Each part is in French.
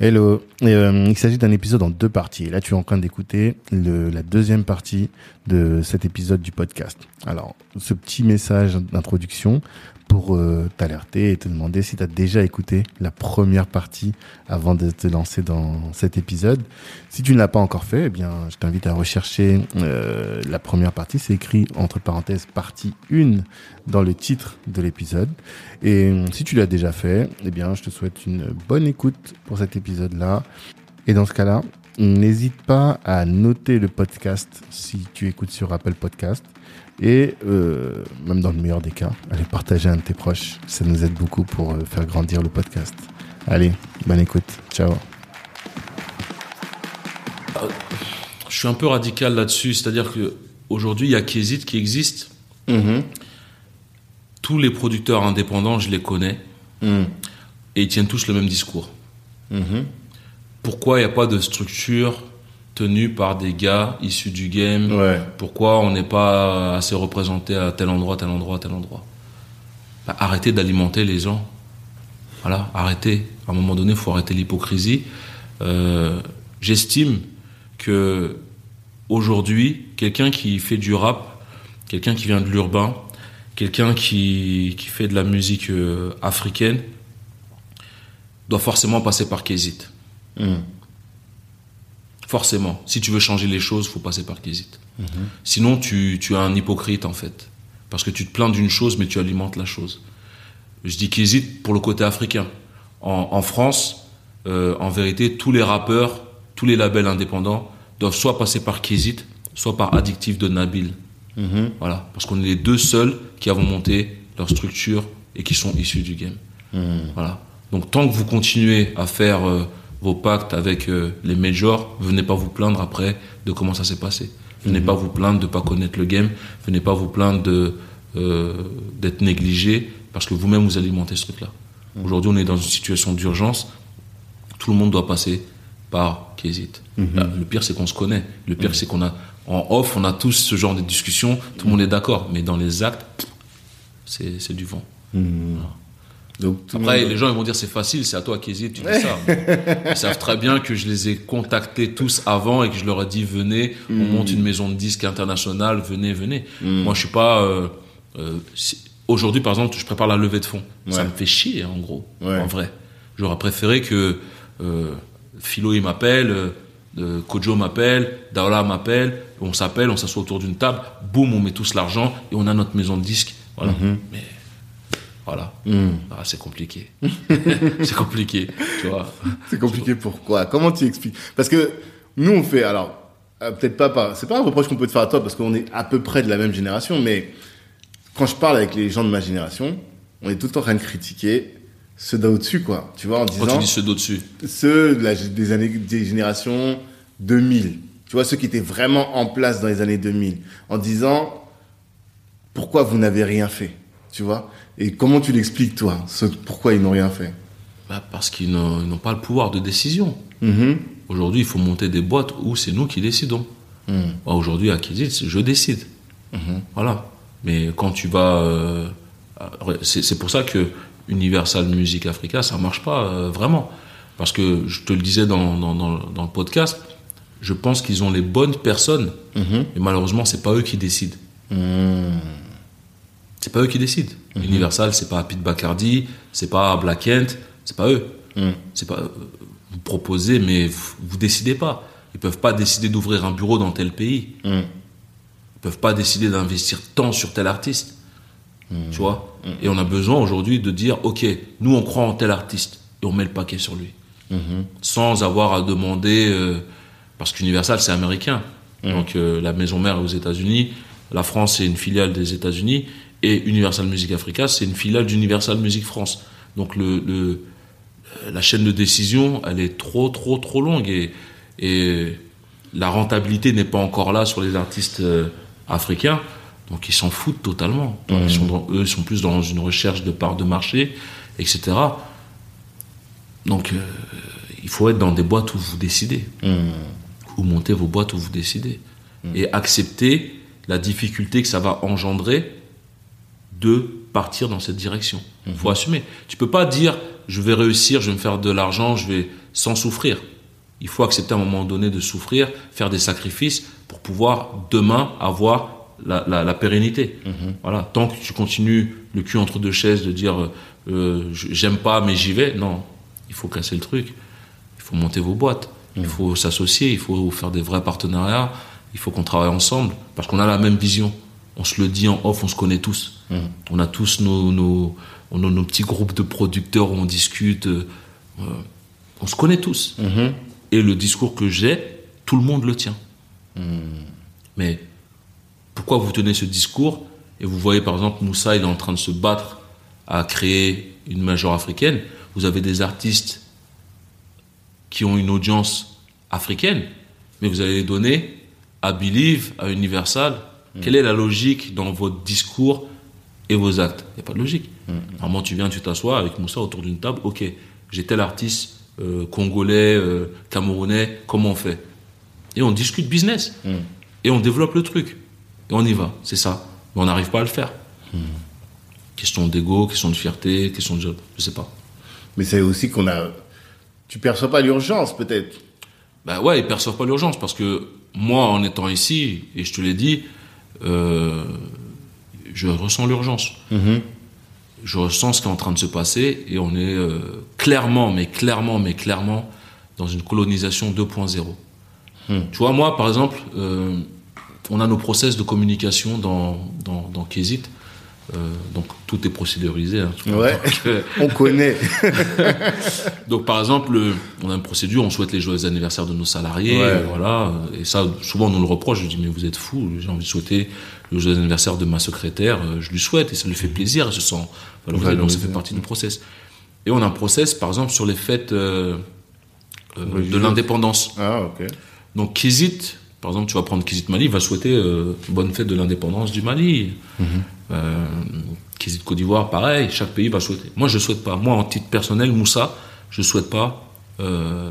Hello, euh, il s'agit d'un épisode en deux parties. Là, tu es en train d'écouter la deuxième partie de cet épisode du podcast. Alors, ce petit message d'introduction pour euh, t'alerter et te demander si tu as déjà écouté la première partie avant de te lancer dans cet épisode. Si tu ne l'as pas encore fait, eh bien, je t'invite à rechercher euh, la première partie. C'est écrit entre parenthèses partie 1 dans le titre de l'épisode. Et euh, si tu l'as déjà fait, eh bien, je te souhaite une bonne écoute pour cet épisode-là. Et dans ce cas-là, n'hésite pas à noter le podcast si tu écoutes sur Apple Podcast et euh, même dans le meilleur des cas, allez partager un de tes proches. Ça nous aide beaucoup pour euh, faire grandir le podcast. Allez, bonne écoute. Ciao. Euh, je suis un peu radical là-dessus, c'est-à-dire que aujourd'hui il y a Kézit qui existe. Mm-hmm. Tous les producteurs indépendants, je les connais. Mm. Et ils tiennent tous le même discours. Mm-hmm. Pourquoi il n'y a pas de structure tenu par des gars issus du game. Pourquoi on n'est pas assez représenté à tel endroit, tel endroit, tel endroit? Bah, Arrêtez d'alimenter les gens. Voilà, arrêtez. À un moment donné, il faut arrêter l'hypocrisie. Euh, j'estime que aujourd'hui, quelqu'un qui fait du rap, quelqu'un qui vient de l'urbain, quelqu'un qui, qui, fait de la musique euh, africaine, doit forcément passer par Kézit. Hmm. Forcément. Si tu veux changer les choses, faut passer par Kézit. Mhm. Sinon, tu, tu es un hypocrite, en fait. Parce que tu te plains d'une chose, mais tu alimentes la chose. Je dis Kézit pour le côté africain. En, France, euh, en vérité, tous les rappeurs, tous les labels indépendants doivent soit passer par Kézit, soit par Addictif de Nabil. Mhm. Voilà. Parce qu'on est les deux seuls qui avons monté leur structure et qui sont issus du game. Mhm. Voilà. Donc, tant que vous continuez à faire. Euh, vos pactes avec euh, les majors, venez pas vous plaindre après de comment ça s'est passé. Venez mhm. pas vous plaindre de pas connaître le game. Venez pas vous plaindre de euh, d'être négligé parce que vous-même vous alimentez ce truc-là. Mhm. Aujourd'hui, on est dans une situation d'urgence. Tout le monde doit passer par Kézit. Mhm. Le pire, c'est qu'on se connaît. Le pire, c'est qu'on a en off, on a tous ce genre de discussion. Tout le monde est d'accord, mais dans les actes, c'est du vent. Après, les gens ils vont dire c'est facile, c'est à toi qui hésite, tu dis ça. ils savent très bien que je les ai contactés tous avant et que je leur ai dit venez, on hmm. monte une maison de disques internationale, venez, venez. Hmm. Moi, je suis pas. Euh, euh, aujourd'hui, par exemple, je prépare la levée de fonds. Ça me fait chier, en gros, en vrai. J'aurais préféré que euh, Philo il m'appelle, Kojo m'appelle, Daola m'appelle, on s'appelle, on s'assoit autour d'une table, boum, on met tous l'argent et on a notre maison de disques. Voilà. Mm-hmm. Mais voilà. Hmm. Ah, c'est compliqué. c'est compliqué, tu vois. C'est compliqué pourquoi? Comment tu expliques? Parce que nous, on fait, alors, euh, peut-être pas, pas c'est pas un reproche qu'on peut te faire à toi parce qu'on est à peu près de la même génération, mais quand je parle avec les gens de ma génération, on est tout le temps en train de critiquer ceux d'au-dessus, quoi. Tu vois, en disant. Quand tu dis ceux d'au-dessus Ceux des années, des générations 2000. Tu vois, ceux qui étaient vraiment en place dans les années 2000. En disant, pourquoi vous n'avez rien fait Tu vois? Et comment tu l'expliques, toi Pourquoi ils n'ont rien fait? Bah Parce qu'ils n'ont pas le pouvoir de décision. Mm-hmm. Aujourd'hui, il faut monter des boîtes où c'est nous qui décidons. Mm. Bah, aujourd'hui, à Kizit, je décide. Mm-hmm. Voilà. Mais quand tu vas. Euh, c'est pour ça que Universal Music Africa, ça marche pas euh, vraiment. Parce que je te le disais dans, dans, dans, le podcast, je pense qu'ils ont les bonnes personnes. Mm-hmm. Mais malheureusement, c'est pas eux qui décident. C'est pas eux qui décident. Mhm. Universal, c'est pas Pete Bacardi, c'est pas Black Kent, c'est pas eux. Mhm. C'est pas vous proposez, mais vous, vous, décidez pas. Ils peuvent pas décider d'ouvrir un bureau dans tel pays. Mhm. Ils peuvent pas décider d'investir tant sur tel artiste. Tu vois Et on a besoin aujourd'hui de dire, ok, nous on croit en tel artiste et on met le paquet sur lui, sans avoir à demander, euh, parce qu'Universal c'est américain. Donc euh, la maison mère est aux États-Unis, la France est une filiale des États-Unis et Universal Music Africa, c'est une filiale d'Universal Music France. Donc le, la chaîne de décision, elle est trop, trop, trop longue et, et la rentabilité n'est pas encore là sur les artistes euh, africains. Donc ils s'en foutent totalement. Ils mmh. eux, ils sont plus dans une recherche de part de marché, etc. Donc euh, il faut être dans des boîtes où vous décidez. Mmh. Ou monter vos boîtes où vous décidez. Mmh. Et accepter la difficulté que ça va engendrer de partir dans cette direction. Il faut mhm. assumer. Tu peux pas dire je vais réussir, je vais me faire de l'argent, je vais sans souffrir. Il faut accepter à un moment donné de souffrir, faire des sacrifices pour pouvoir demain avoir la, la, la pérennité. Voilà. Tant que tu continues le cul entre deux chaises de dire euh, j'aime pas mais j'y vais, non. Il faut casser le truc. Il faut monter vos boîtes. Il faut s'associer. Il faut faire des vrais partenariats. Il faut qu'on travaille ensemble parce qu'on a la même vision. On se le dit en off, on se connaît tous. On a tous nos, nos, petits groupes de producteurs où on discute. euh, on se connaît tous. Et le discours que j'ai, tout le monde le tient. Mais pourquoi vous tenez ce discours? Et vous voyez par exemple Moussa, il est en train de se battre à créer une major africaine. Vous avez des artistes qui ont une audience africaine, mais vous allez les donner à Believe, à Universal. Quelle est la logique dans votre discours et vos actes? Il n'y a pas de logique. Normalement, tu viens, tu t'assois avec Moussa autour d'une table. Ok, j'ai tel artiste euh, congolais, euh, camerounais, comment on fait? Et on discute business. Et on développe le truc. Et on y va, c'est ça. Mais on n'arrive pas à le faire. Question d'ego, question de fierté, question de... Je sais pas. Mais c'est aussi qu'on a. Tu perçois pas l'urgence, peut-être. Bah ouais, ils perçoivent pas l'urgence parce que moi, en étant ici, et je te l'ai dit, euh, je ressens l'urgence. Je ressens ce qui est en train de se passer et on est euh, clairement, mais clairement, mais clairement dans une colonisation 2.0. Tu vois, moi, par exemple, euh, on a nos process de communication dans, dans, dans Kézit. Euh, donc tout est procédurisé. hein. Ouais. Euh, On connaît. donc par exemple, on a une procédure, on souhaite les joyeux anniversaires de nos salariés, Ouais. euh, voilà. Et ça, souvent on nous le reproche. Je dis mais vous êtes fous. J'ai envie de souhaiter le joyeux anniversaire de ma secrétaire. Je lui souhaite et ça lui fait plaisir. Elle se sent valorisée. Donc ça fait partie du process. Et on a un process, par exemple, sur les fêtes euh, euh, de l'indépendance. Ah, ok. Donc Kizit, par exemple, tu vas prendre Kizit Mali, il va souhaiter euh, bonne fête de l'indépendance du Mali. Euh, Kizit Côte d'Ivoire, pareil, chaque pays va souhaiter. Moi, je souhaite pas. Moi, en titre personnel, Moussa, je souhaite pas euh,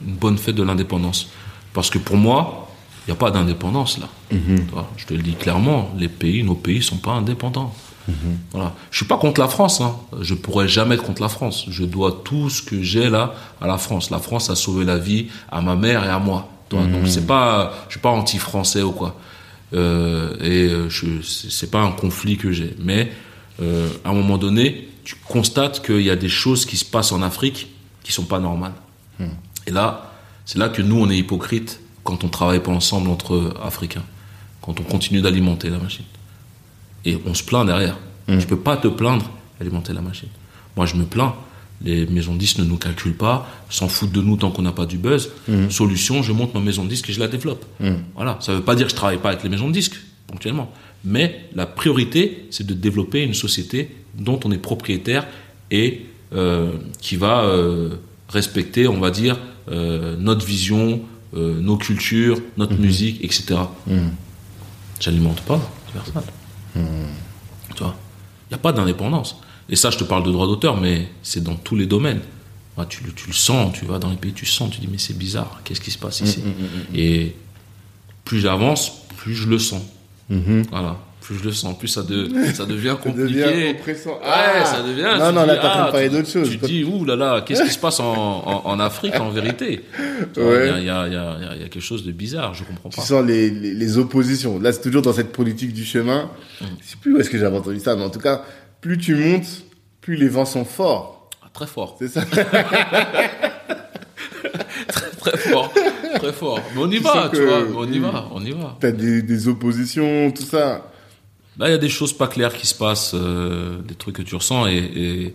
une bonne fête de l'indépendance. Parce que pour moi, il n'y a pas d'indépendance là. Vois, Je te le dis clairement, les pays, nos pays sont pas indépendants. Voilà. Je suis pas contre la France. Hein. Je pourrais jamais être contre la France. Je dois tout ce que j'ai là à la France. La France a sauvé la vie à ma mère et à moi. Tu vois, Donc c'est pas, je suis pas anti-français ou quoi. Euh, et euh, je, c'est pas un conflit que j'ai. Mais euh, à un moment donné, tu constates qu'il y a des choses qui se passent en Afrique qui sont pas normales. Et là, c'est là que nous on est hypocrite quand on travaille pas ensemble entre Africains, quand on continue d'alimenter la machine et on se plaint derrière. Tu peux pas te plaindre alimenter la machine. Moi, je me plains. Les maisons de disques ne nous calculent pas, s'en foutent de nous tant qu'on n'a pas du buzz. Solution, je monte ma maison de disques et je la développe. Voilà. Ça veut pas dire que je travaille pas avec les maisons de disques, ponctuellement. Mais la priorité, c'est de développer une société dont on est propriétaire et euh, qui va euh, respecter, on va dire, euh, notre vision, nos cultures, notre musique, etc. J'alimente pas Universal. Tu vois Il n'y a pas d'indépendance. Et ça, je te parle de droit d'auteur, mais c'est dans tous les domaines. Ouais, tu, le- tu le sens, tu vas dans les pays, tu sens, tu dis, mais c'est bizarre, qu'est-ce qui se passe ici Et plus j'avance, plus je le sens. Voilà. Plus je le sens, plus ça, de, ça devient compliqué. devient oppressant. Ouais, Ah ça devient. Non, tu non, dis, là, de ah, parler tu- d'autre chose. Tu te dis, ouh là là, qu'est-ce qui se passe en, en, en Afrique en vérité? Tu Ouais. Il y, a, il y, a, il y, a, il y a quelque chose de bizarre, je comprends Tu pas. sens les, les, les oppositions. Là, c'est toujours dans cette politique du chemin. Je sais plus où est-ce que j'avais entendu ça, mais en tout cas, plus tu montes, plus les vents sont forts. Ah, Très fort. C'est ça. Très fort, très fort. Mais on y Tu va, tu vois. On y va, on y va. T'as des, des oppositions, tout ça. Là, il y a des choses pas claires qui se passent, euh, des trucs que tu ressens. Et,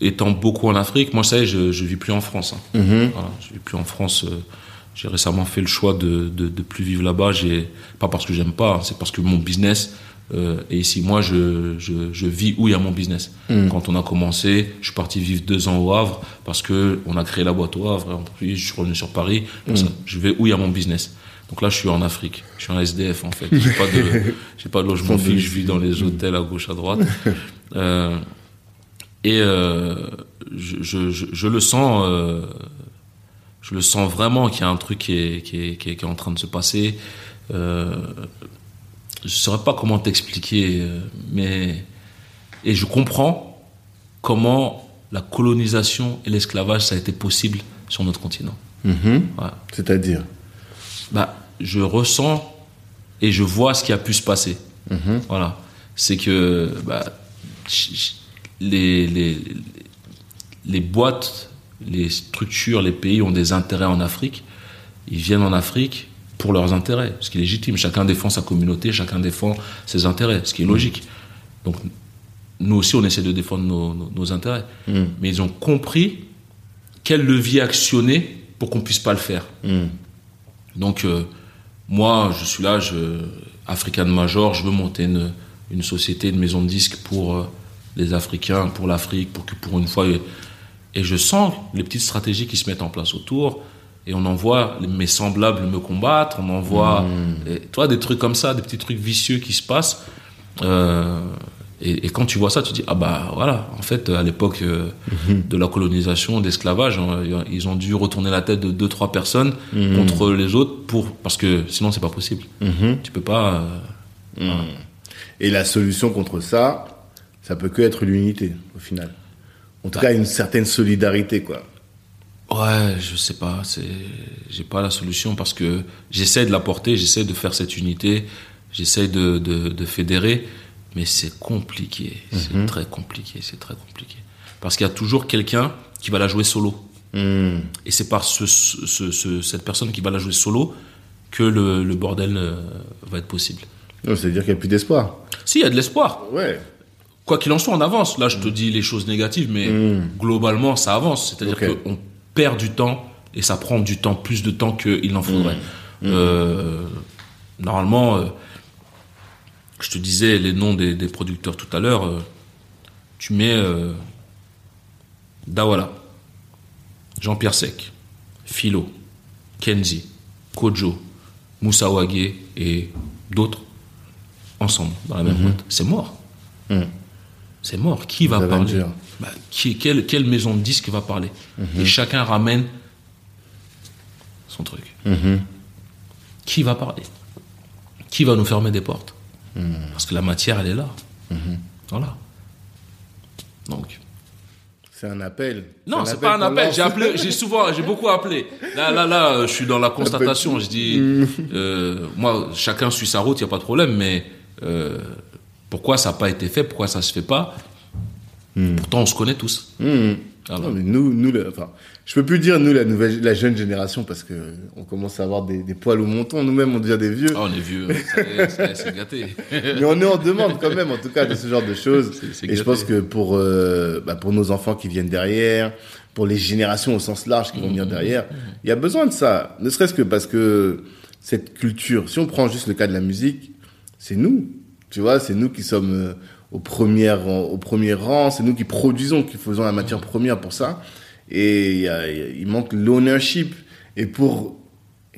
étant beaucoup en Afrique, moi, ça y est, je, je vis plus en France. hein. Voilà, je vis plus en France. euh, j'ai récemment fait le choix de, de, de plus vivre là-bas. J'ai pas parce que j'aime pas, hein, c'est parce que mon business euh, est ici. Moi, je, je, je vis où il y a mon business. Quand on a commencé, je suis parti vivre deux ans au Havre parce que on a créé la boîte au Havre. Et puis, je suis revenu sur Paris. Ça, je vais où il y a mon business. Donc là, je suis en Afrique. Je suis en SDF en fait. J'ai pas de, j'ai pas de logement fixe. Je vis dans les hôtels à gauche, à droite. Euh, et euh, je, je, le sens. Je le sens vraiment qu'il y a un truc qui est, qui est, qui est, qui est en train de se passer. Euh, je saurais pas comment t'expliquer, euh, mais et je comprends comment la colonisation et l'esclavage, ça a été possible sur notre continent. Mhm. C'est-à-dire bah, Je ressens et je vois ce qui a pu se passer. Mhm. Voilà. C'est que bah, les, les, les boîtes, les structures, les pays ont des intérêts en Afrique. Ils viennent en Afrique pour leurs intérêts, ce qui est légitime. Chacun défend sa communauté, chacun défend ses intérêts, ce qui est logique. Donc, nous aussi, on essaie de défendre nos, intérêts. Mm. Mais ils ont compris quel levier actionner pour qu'on puisse pas le faire. Mm. Donc, euh, moi, je suis là, je, African Major, je veux monter une, une société, une maison de disques pour euh, les Africains, pour l'Afrique, pour que pour une fois. Et je sens les petites stratégies qui se mettent en place autour. Et on en voit mes semblables me combattre, on en voit, Mmh. toi, des trucs comme ça, des petits trucs vicieux qui se passent. Euh, et, et, quand tu vois ça, tu te dis ah bah voilà, en fait, à l'époque euh, Mmh. de la colonisation, d'esclavage, hein, ils ont dû retourner la tête de deux trois personnes Mmh. contre les autres pour parce que sinon c'est pas possible. Mhm. Tu peux pas. euh, Mm. Et la solution contre ça, ça peut que être l'unité, au final. En tout cas, une certaine solidarité, quoi. Ouais, je sais pas, c'est j'ai pas la solution parce que j'essaie de l'apporter, j'essaie de faire cette unité, j'essaie de, de, de fédérer, mais c'est compliqué, c'est très compliqué, c'est très compliqué. Parce qu'il y a toujours quelqu'un qui va la jouer solo. Mm. Et c'est par ce, ce, ce- cette personne qui va la jouer solo que le, le bordel euh, va être possible. C'est-à-dire qu'il n'y a plus d'espoir. Si, il y a de l'espoir. Ouais. Quoi qu'il en soit, on avance. Là, je te dis les choses négatives, mais globalement, ça avance. C'est-à-dire Ok. qu'on perd du temps et ça prend du temps, plus de temps qu'il en faudrait. Euh, normalement, euh, je te disais les noms des, des producteurs tout à l'heure. euh, tu mets Dawala, Jean-Pierre Sec, Philo, Kenzie, Kojo, Moussa Wagé et d'autres ensemble dans la même boîte. C'est mort. Mhm. C'est mort. Qui va parler. Bah, qui, quelle, quelle maison de disques va parler Et chacun ramène son truc. Mhm. Qui va parler Qui va nous fermer des portes Parce que la matière, elle est là. Voilà. Donc. C'est un appel. Non, c'est pas un appel. J'ai appelé, j'ai souvent, j'ai beaucoup appelé. Là, là, là, je suis dans la constatation. Je dis, euh, moi, chacun suit sa route, il y a pas de problème. Mais euh, pourquoi ça n'a pas été fait? Pourquoi ça se fait pas? Pourtant, on se connaît tous. Mhm. Voilà. Non, mais nous, nous, le- enfin, je peux plus dire nous la nouvelle, la jeune génération parce que on commence à avoir des, des poils au menton. Nous-mêmes, on devient des vieux. Ah, on est vieux. Est, C'est gâté. Mais on est en demande quand même, en tout cas, de ce genre de choses. Et je pense que pour, euh, bah, pour nos enfants qui viennent derrière, pour les générations au sens large qui vont Mmh. venir derrière, il y a besoin de ça. Ne serait-ce que parce que cette culture, si on prend juste le cas de la musique, c'est nous. Tu vois, c'est nous qui sommes euh, au premier rang, au premier rang, c'est nous qui produisons, qui faisons la matière première pour ça. Et il, y a- il y a- il manque l'ownership. Et pour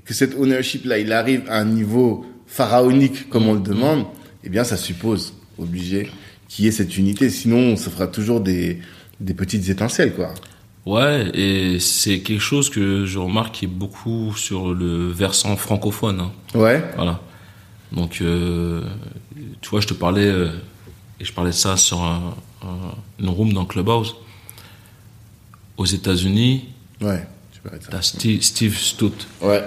que cet ownership-là, il arrive à un niveau pharaonique comme on le demande, eh bien, ça suppose, obligé, qu'il y ait cette unité. Sinon, ça fera toujours des, des petites étincelles, quoi. Ouais, et c'est quelque chose que je remarque qui est beaucoup sur le versant francophone. hein. Ouais. Voilà. Donc, euh, tu vois, je te parlais, euh, et je parlais de ça sur un, un- une room dans Clubhouse. Aux États-Unis, Ouais. T'as Steve, Steve Stout, Ouais.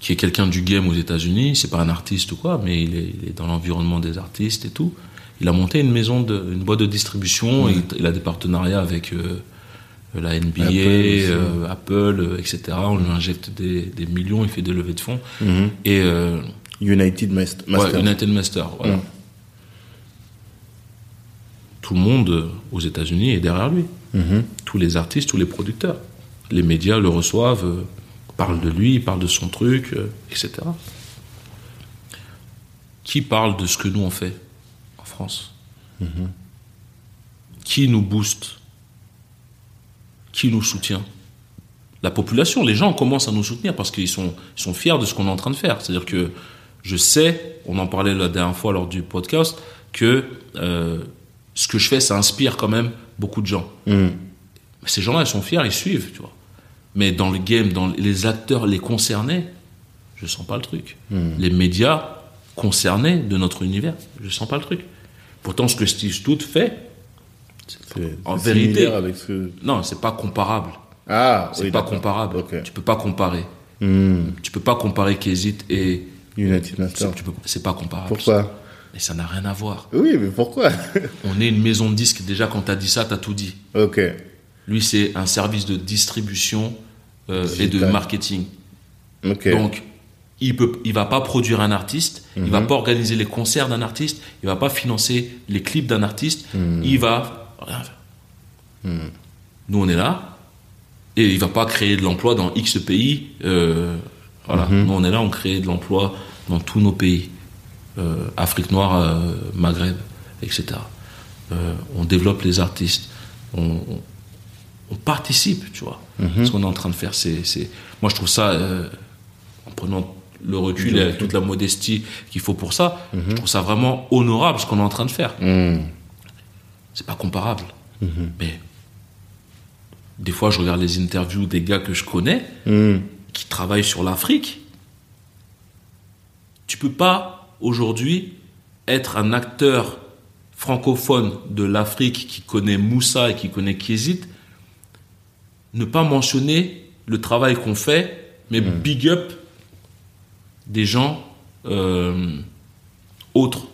qui est quelqu'un du game aux États-Unis. C'est pas un artiste ou quoi, mais il est, il est dans l'environnement des artistes et tout. Il a monté une maison, de, une boîte de distribution. Il, il a des partenariats avec euh, la NBA, Apple euh, Apple, etc. On lui injecte des, des millions. Il fait des levées de fonds. Mhm. Et euh, United Mast- Master. Ouais, United Master, voilà. Mm. Tout le monde aux États-Unis est derrière lui. Mhm. Tous les artistes, tous les producteurs. Les médias le reçoivent, euh, parlent de lui, parlent de son truc, euh, etc. Qui parle de ce que nous on fait en France? Qui nous booste? Qui nous soutient? La population, les gens commencent à nous soutenir parce qu'ils sont, sont fiers de ce qu'on est en train de faire. C'est-à-dire que je sais, on en parlait la dernière fois lors du podcast, que euh, ce que je fais, ça inspire quand même beaucoup de gens. Mais ces gens-là, ils sont fiers, ils suivent, tu vois. Mais dans le game, dans les acteurs, les concernés, je sens pas le truc. Les médias concernés de notre univers, je sens pas le truc. Pourtant, ce que Steve Stout fait, En vérité, avec ce non, c'est pas comparable. Ah, C'est oui, pas comparable. Ok. Tu peux pas comparer. Hmm. Tu peux pas comparer Kézit et United Master. c'est tu pas comparable. Pourquoi Mais ça n'a rien à voir. Oui, mais pourquoi On est une maison de disques. Déjà, quand t'as dit ça, t'as tout dit. Ok. Lui, c'est un service de distribution euh, et de marketing. Donc, il peut, il va pas produire un artiste, il Mhm. va pas organiser les concerts d'un artiste, il va pas financer les clips d'un artiste, Mhm. il va rien faire. Nous, on est là et il va pas créer de l'emploi dans X pays. euh, voilà. Mhm. Nous, on est là, on crée de l'emploi dans tous nos pays, euh, Afrique noire, euh, Maghreb, etc. Euh, on développe les artistes, on, on- on participe, tu vois. Ce qu'on est en train de faire, c'est, moi je trouve ça, en prenant le recul et toute la modestie qu'il faut pour ça, je trouve ça vraiment honorable ce qu'on est en train de faire. C'est pas comparable. Mais des fois, je regarde les interviews des gars que je connais. Qui travaillent sur l'Afrique. Tu peux pas aujourd'hui être un acteur francophone de l'Afrique qui connaît Moussa et qui connaît Kézit, ne pas mentionner le travail qu'on fait, mais big up des gens euh, autres.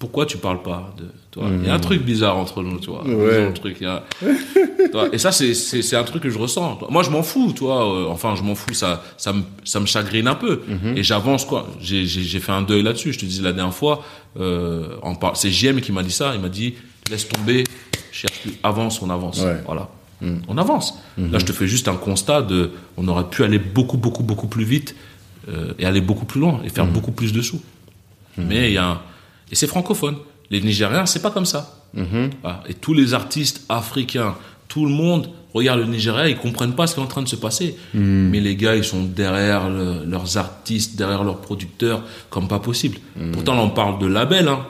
Pourquoi tu parles pas de toi? Il y a un truc bizarre entre nous, tu vois. Ouais. Le truc, il y a- toi, Et ça, c'est- c'est c'est un truc que je ressens. toi. Moi, je m'en fous, toi. euh, enfin, je m'en fous. Ça, ça me, ça me chagrine un peu. Et j'avance, quoi. J'ai j'ai- j'ai fait un deuil là-dessus. Je te dis la dernière fois, euh, par- c'est JM qui m'a dit ça. Il m'a dit, laisse tomber, cherche plus, avance, on avance. Ouais. Voilà. On avance. Là, je te fais juste un constat de, on aurait pu aller beaucoup, beaucoup, beaucoup plus vite euh, et aller beaucoup plus loin et faire beaucoup plus de sous. Mais il y a un... Et c'est francophone. Les Nigériens, c'est pas comme ça. Voilà. Et tous les artistes africains, tout le monde regarde le Nigeria, ils comprennent pas ce qui est en train de se passer. Mais les gars, ils sont derrière le- leurs artistes, derrière leurs producteurs, comme pas possible. Pourtant, là, on parle de label. Hein.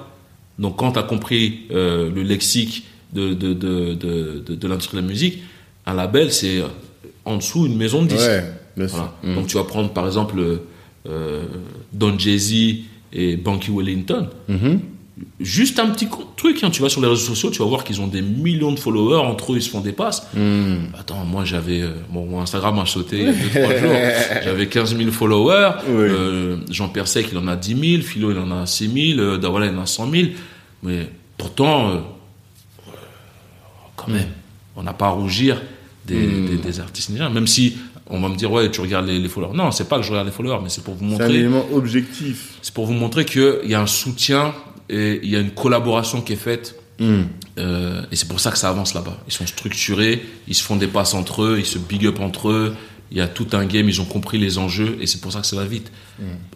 Donc, quand tu as compris euh, le lexique de, de, de, de, l'industrie de la musique, un label, c'est euh, en dessous une maison de disques. Ouais. Voilà. Donc tu vas prendre par exemple euh, Don Jay-Z et Banky Wellington. Mhm. Juste un petit truc, hein, tu vas sur les réseaux sociaux, tu vas voir qu'ils ont des millions de followers, entre eux ils se font des passes. Hmm. Attends, moi j'avais, euh, bon, mon Instagram a sauté il y a deux, trois jours, j'avais 15 000 followers, Oui. euh, Jean-Pierre Sec il en a 10 000, Philo il en a 6 000, euh, Dawala il en a 100 000, mais pourtant, euh, quand même, on n'a pas à rougir des, Hmm. des, des artistes nigériens, même si on va me dire, ouais, tu regardes les, les followers. Non, c'est pas que je regarde les followers, mais c'est pour vous C'est un montrer élément objectif. c'est pour vous montrer qu'il y a un soutien et il y a une collaboration qui est faite. Hmm. Euh, et c'est pour ça que ça avance là-bas. Ils sont structurés, ils se font des passes entre eux, ils se big up entre eux. Il y a tout un game, ils ont compris les enjeux et c'est pour ça que ça va vite.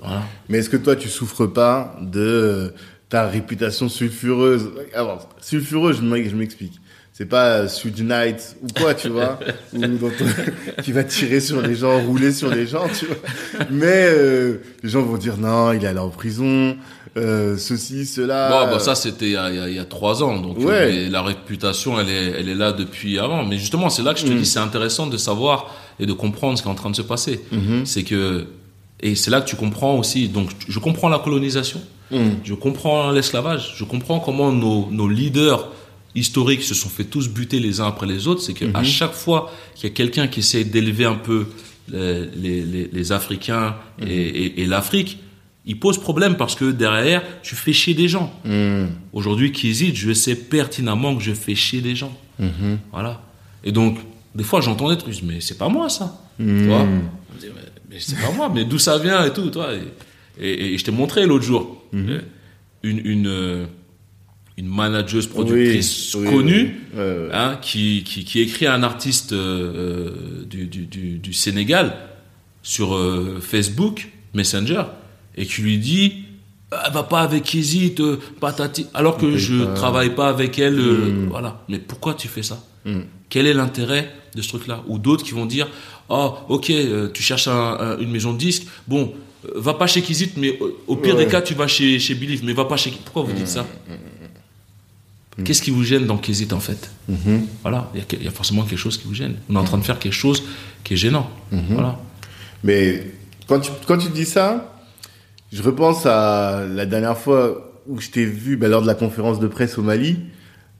Voilà. Mais est-ce que toi, tu souffres pas de ta réputation sulfureuse? Alors, sulfureuse, je m'explique. C'est pas euh, Suge Knight ou quoi, tu vois, ou dans ton- qui va tirer sur les gens, rouler sur les gens, tu vois. Mais euh, les gens vont dire non, il est allé en prison, euh, ceci, cela. Bon, bah, ça c'était il y a, il y a- trois ans, donc Ouais. euh, la réputation elle est, elle est là depuis avant. Mais justement, c'est là que je te Mm. dis, c'est intéressant de savoir et de comprendre ce qui est en train de se passer. Mhm. C'est que et c'est là que tu comprends aussi. Donc je comprends la colonisation, Mhm. je comprends l'esclavage, je comprends comment nos, nos leaders historiques se sont fait tous buter les uns après les autres. C'est qu'à Mhm. chaque fois qu'il y a quelqu'un qui essaie d'élever un peu les, les, les- Africains et, Mhm. et- et l'Afrique, il pose problème parce que derrière, tu fais chier des gens. Mhm. Aujourd'hui, Kizid, je sais pertinemment que je fais chier des gens. Mhm. Voilà. Et donc, des fois, j'entends des trucs, mais c'est pas moi ça. Tu vois? On me dit, mais, mais c'est pas moi, mais d'où ça vient et tout, toi. Et, et- je t'ai montré l'autre jour euh, une, une, euh, une manageuse productrice Oui, connue oui. Hein, qui, qui, qui écrit à un artiste euh, euh, du, du, du, du Sénégal sur euh, Facebook, Messenger, et qui lui dit Ah, va pas avec Kizit, euh, patati, alors que je pas. travaille pas avec elle. euh, Mm. Voilà. Mais pourquoi tu fais ça Mm. Quel est l'intérêt de ce truc-là? Ou d'autres qui vont dire Oh, ok, tu cherches un- un- une maison de disques, bon, va pas chez Kizit, mais au, au pire Ouais. des cas, tu vas chez, chez Believe, mais va pas chez. Pourquoi vous dites ça? Mm. Qu'est-ce qui vous gêne dans Kizit en fait Mhm. voilà, il y a y, forcément quelque chose qui vous gêne. On est en train de faire quelque chose qui est gênant. Voilà. Mais quand tu, quand tu dis ça, je repense à la dernière fois où je t'ai vu bah, lors de la conférence de presse au Mali.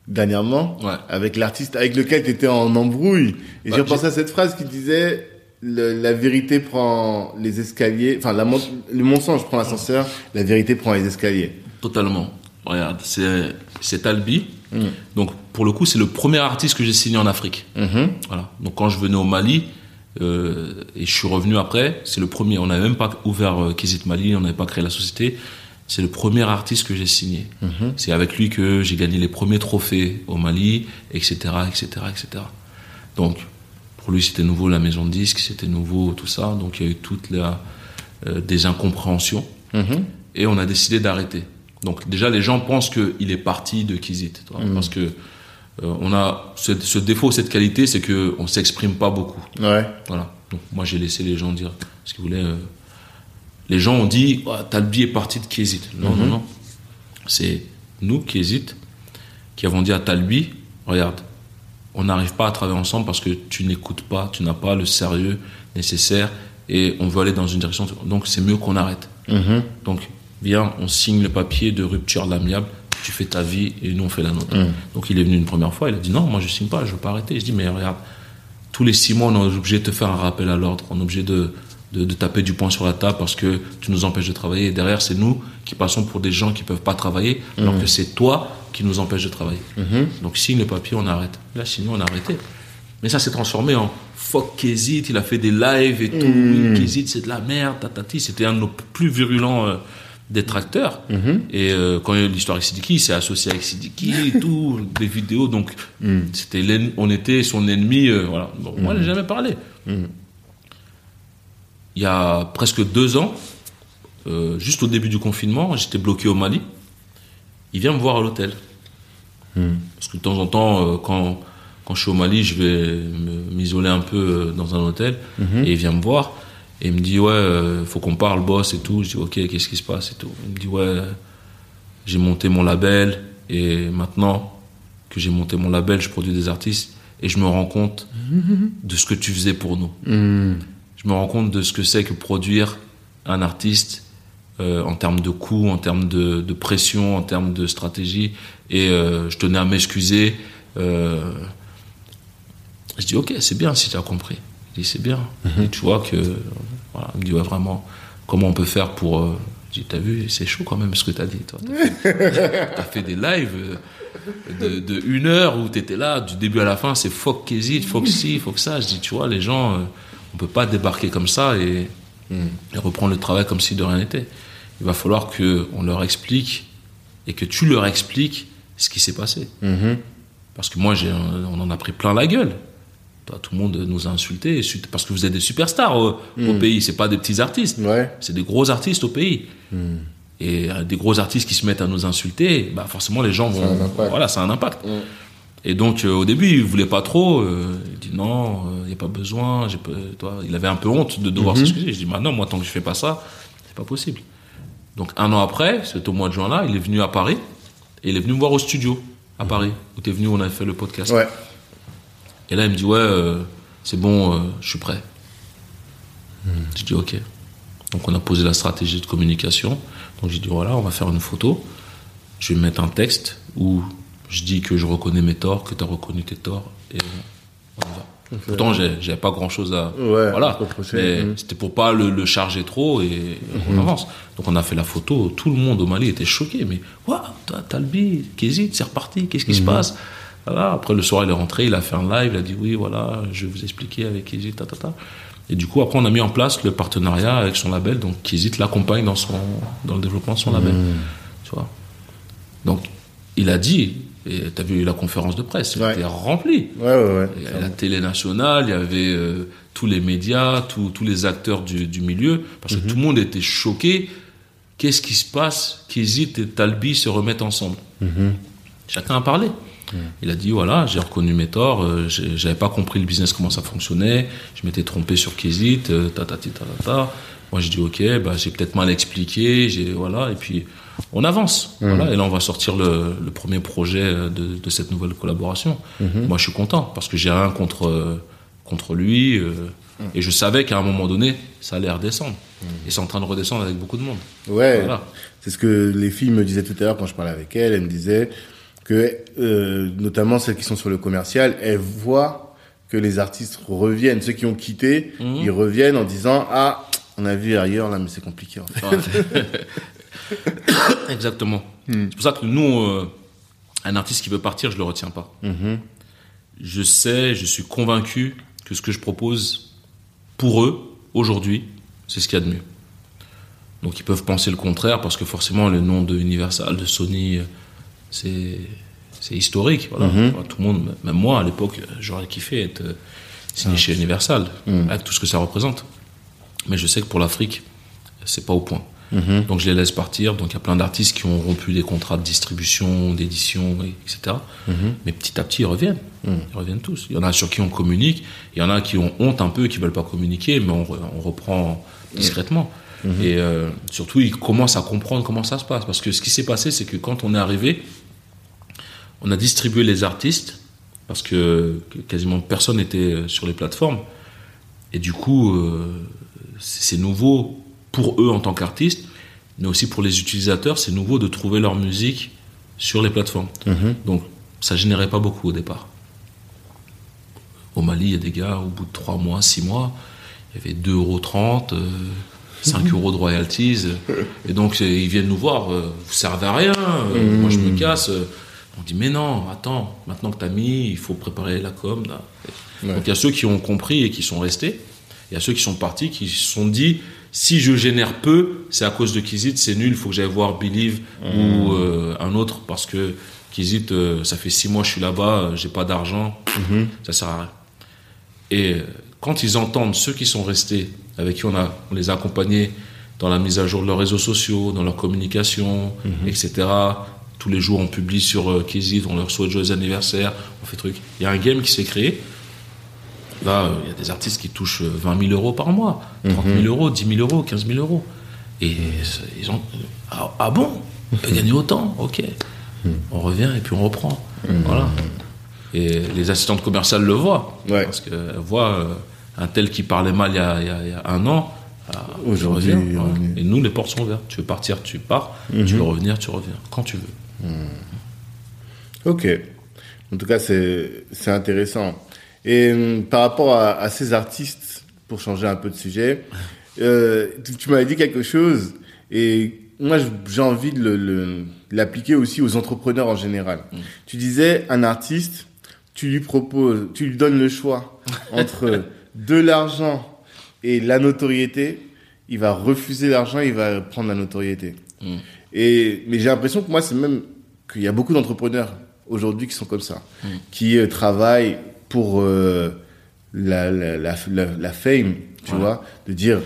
dernièrement Ouais. avec l'artiste avec lequel tu étais en embrouille. Et Bah, j'ai repensé à cette phrase qui disait le- la vérité prend les escaliers, enfin mon- le mensonge prend l'ascenseur, la vérité prend les escaliers. Totalement. Regarde, c'est c'est Talbi. Mm. Donc pour le coup, c'est le premier artiste que j'ai signé en Afrique. Mhm. Voilà. Donc quand je venais au Mali euh, et je suis revenu après, c'est le premier. On n'avait même pas ouvert euh, Kizit Mali, on n'avait pas créé la société. C'est le premier artiste que j'ai signé. C'est avec lui que j'ai gagné les premiers trophées au Mali, etc., etc., etc. Donc pour lui c'était nouveau la maison de disques, c'était nouveau tout ça. Donc il y a eu toutes les, euh, des incompréhensions Mhm. et on a décidé d'arrêter. Donc déjà les gens pensent qu'il est parti de Kizit, vois, parce que euh, on a ce, ce défaut, cette qualité, c'est que on s'exprime pas beaucoup. Ouais. Voilà. Donc moi j'ai laissé les gens dire ce qu'ils voulaient. euh. Les gens ont dit oh, Talbi est parti de Kizit. Non non non. C'est nous Kizit qui avons dit à Talbi regarde, on n'arrive pas à travailler ensemble parce que tu n'écoutes pas, tu n'as pas le sérieux nécessaire et on veut aller dans une direction. Donc c'est mieux qu'on arrête. Mhm. Donc, viens, on signe le papier de rupture l'amiable, tu fais ta vie et nous on fait la nôtre. Donc, il est venu une première fois, il a dit non, moi je signe pas, je veux pas arrêter. Je dis, mais regarde, tous les six mois, on est obligé de te faire un rappel à l'ordre, on est obligé de, de, de taper du poing sur la table parce que tu nous empêches de travailler. Et derrière, c'est nous qui passons pour des gens qui peuvent pas travailler, alors que c'est toi qui nous empêche de travailler. Donc, signe le papier, on arrête. Là, sinon, on a arrêté. Mais ça s'est transformé en fuck Kezit, il a fait des lives et tout. Oui, Kezit, c'est de la merde, tatati. C'était un de nos plus virulents euh, détracteurs. Et euh, quand il y a eu l'histoire avec Sidiki, il s'est associé avec Sidiki et tout, des vidéos. Donc, c'était l'en- on était son ennemi. euh, voilà. Bon, Moi, je n'ai jamais parlé. Il y a presque deux ans, euh, juste au début du confinement, j'étais bloqué au Mali. Il vient me voir à l'hôtel. Parce que de temps en temps, quand, quand je suis au Mali, je vais m'isoler un peu dans un hôtel. Et il vient me voir. Et il me dit, ouais, euh, faut qu'on parle, boss et tout. Je dis, ok, qu'est-ce qui se passe et tout. Il me dit, ouais, j'ai monté mon label. Et maintenant que j'ai monté mon label, je produis des artistes. Et je me rends compte de ce que tu faisais pour nous. Mhm. Je me rends compte de ce que c'est que produire un artiste euh, en termes de coûts, en termes de, de pression, en termes de stratégie. Et euh, je tenais à m'excuser. Euh, je dis, ok, c'est bien si tu as compris. Je dis, c'est bien. Et tu vois que. Voilà, il me dit, ouais, vraiment, comment on peut faire pour. euh, je dis, t'as vu, c'est chaud quand même ce que t'as dit, toi. T'as fait, des lives euh, de, de une heure où t'étais là, du début à la fin, c'est fuck hésite, fuck ci, fuck ça. Je dis, tu vois, les gens, euh, on peut pas débarquer comme ça et, et reprendre le travail comme si de rien n'était. Il va falloir que on leur explique et que tu leur expliques ce qui s'est passé. Mhm. Parce que moi, on en a pris plein la gueule. Toi, Tout le monde nous a insultés parce que vous êtes des superstars au, au pays. C'est pas des petits artistes. Ouais. C'est des gros artistes au pays. Et euh, des gros artistes qui se mettent à nous insulter, bah forcément les gens vont. Voilà, ça a un impact. Et donc euh, au début, il voulait pas trop. euh, il dit non, il n'y a pas besoin. J'ai toi, il avait un peu honte de devoir s'excuser. Je dis maintenant, moi, tant que je fais pas ça, c'est pas possible. Donc un an après, c'est au mois de juin là, il est venu à Paris et il est venu me voir au studio à Paris où tu es venu, on a fait le podcast. Ouais. Et là, il me dit, ouais, euh, c'est bon, euh, je suis prêt. Je dis, ok. Donc, on a posé la stratégie de communication. Donc, j'ai dit, voilà, on va faire une photo. Je vais mettre un texte où je dis que je reconnais mes torts, que tu as reconnu tes torts, et on y va. Pourtant, j'ai- j'avais pas grand chose à. Ouais, voilà. Mais Mhm. c'était pour pas le, le charger trop et on avance. Donc, on a fait la photo. Tout le monde au Mali était choqué. Mais, waouh, Talbi, Kézit, c'est reparti. Qu'est-ce qui se passe? Voilà. Après, le soir, il est rentré, il a fait un live, il a dit oui, voilà, je vais vous expliquer avec Kizit, ta, ta, ta. Et du coup, après, on a mis en place le partenariat avec son label. Donc, Kizit l'accompagne dans, son, dans le développement de son label. Tu vois. Donc, il a dit, et tu as vu la conférence de presse, Ouais. c'était rempli. Ouais, ouais, ouais. Il y avait la télé nationale, il y avait euh, tous les médias, tous tous les acteurs du, du milieu, parce que tout le monde était choqué. Qu'est-ce qui se passe? qu'Hésite et Talbi se remettent ensemble Chacun a parlé. Il a dit voilà, j'ai reconnu mes torts, euh, j'avais pas compris le business comment ça fonctionnait, je m'étais trompé sur Kézit, euh, ta ta ta ta ta. Moi j'ai dit ok, bah j'ai peut-être mal expliqué, j'ai voilà et puis on avance. Voilà et là on va sortir le, le premier projet euh, de, de cette nouvelle collaboration. Moi je suis content parce que j'ai rien contre euh, contre lui euh, et je savais qu'à un moment donné ça allait redescendre et c'est en train de redescendre avec beaucoup de monde. Ouais. Voilà. C'est ce que les filles me disaient tout à l'heure quand je parlais avec elles. Elles me disaient, que euh, notamment celles qui sont sur le commercial, elles voient que les artistes reviennent. Ceux qui ont quitté, Mhm. ils reviennent en disant ah on a vu ailleurs là mais c'est compliqué. En fait. Exactement. Hmm. C'est pour ça que nous, euh, un artiste qui veut partir, je le retiens pas. Mhm. Je sais, je suis convaincu que ce que je propose pour eux aujourd'hui, c'est ce qu'il y a de mieux. Donc ils peuvent penser le contraire parce que forcément le nom de Universal, de Sony, euh, c'est c'est historique. Voilà. Mhm. Tout le monde, même moi à l'époque, j'aurais kiffé être euh, signé chez Universal Mhm. avec tout ce que ça représente. Mais je sais que pour l'Afrique, c'est pas au point. Mhm. Donc je les laisse partir. Donc il y a plein d'artistes qui ont rompu des contrats de distribution, d'édition, et- etc. Mais petit à petit, ils reviennent. Ils reviennent tous. Il y en a sur qui on communique. Il y en a qui ont honte un peu, qui veulent pas communiquer, mais on reprend discrètement. Et euh, surtout, ils commencent à comprendre comment ça se passe. Parce que ce qui s'est passé, c'est que quand on est arrivé, on a distribué les artistes parce que quasiment personne n'était euh, sur les plateformes. Et du coup, euh, c'est nouveau pour eux en tant qu'artistes, mais aussi pour les utilisateurs, c'est nouveau de trouver leur musique sur les plateformes. Mhm. Donc, ça générait pas beaucoup au départ. Au Mali, il y a des gars, au bout de 3 mois, 6 mois, il y avait 2,30 euros, euh, 5 euros de royalties. euh, Et donc, ils viennent nous voir, euh, vous servez à rien, euh, moi je me casse. On dit, mais non, attends, maintenant que tu as mis, il faut préparer la com. là. Ouais. Donc, il y a ceux qui ont compris et qui sont restés. Il y a ceux qui sont partis, qui se sont dit, si je génère peu, c'est à cause de Kizit, c'est nul, il faut que j'aille voir Believe ou euh, un autre parce que Kizit, euh, ça fait six mois que je suis là-bas, euh, j'ai pas d'argent, ça sert à rien. Et quand ils entendent ceux qui sont restés, avec qui on, a, on les a accompagnés dans la mise à jour de leurs réseaux sociaux, dans leur communication, etc. Tous les jours, on publie sur euh, Kizit, on leur souhaite joyeux anniversaire, on fait truc. Il y a un game qui s'est créé. Là, euh, il y a des artistes qui touchent euh, 20 000 euros par mois, 30 000 euros, 10 000 euros, 15 000 euros. Et c'est- ils ont. Ah, ah bon? On peut gagner autant? Ok. On revient et puis on reprend. Voilà. Et les assistantes commerciales le voient. Ouais. Parce qu'elles voient euh, un tel qui parlait mal il y a, il y a- il y a un an. ah, Aujourd'hui, revenu. Et nous, les portes sont ouvertes. Tu veux partir, tu pars. Tu veux revenir, tu reviens. Quand tu veux. Ok. En tout cas, c'est intéressant. Et hum, par rapport à, à ces artistes, pour changer un peu de sujet, euh, tu, tu m'avais dit quelque chose et moi j'ai envie de l'appliquer aussi aux entrepreneurs en général. Tu disais un artiste, tu lui proposes, tu lui donnes le choix entre de l'argent et la notoriété. Il va refuser l'argent, il va prendre la notoriété. Mm. Et mais j'ai l'impression que moi c'est même qu'il y a beaucoup d'entrepreneurs aujourd'hui qui sont comme ça, qui euh, travaillent pour euh, la, la, la, la, la fame, tu Ouais. vois, de dire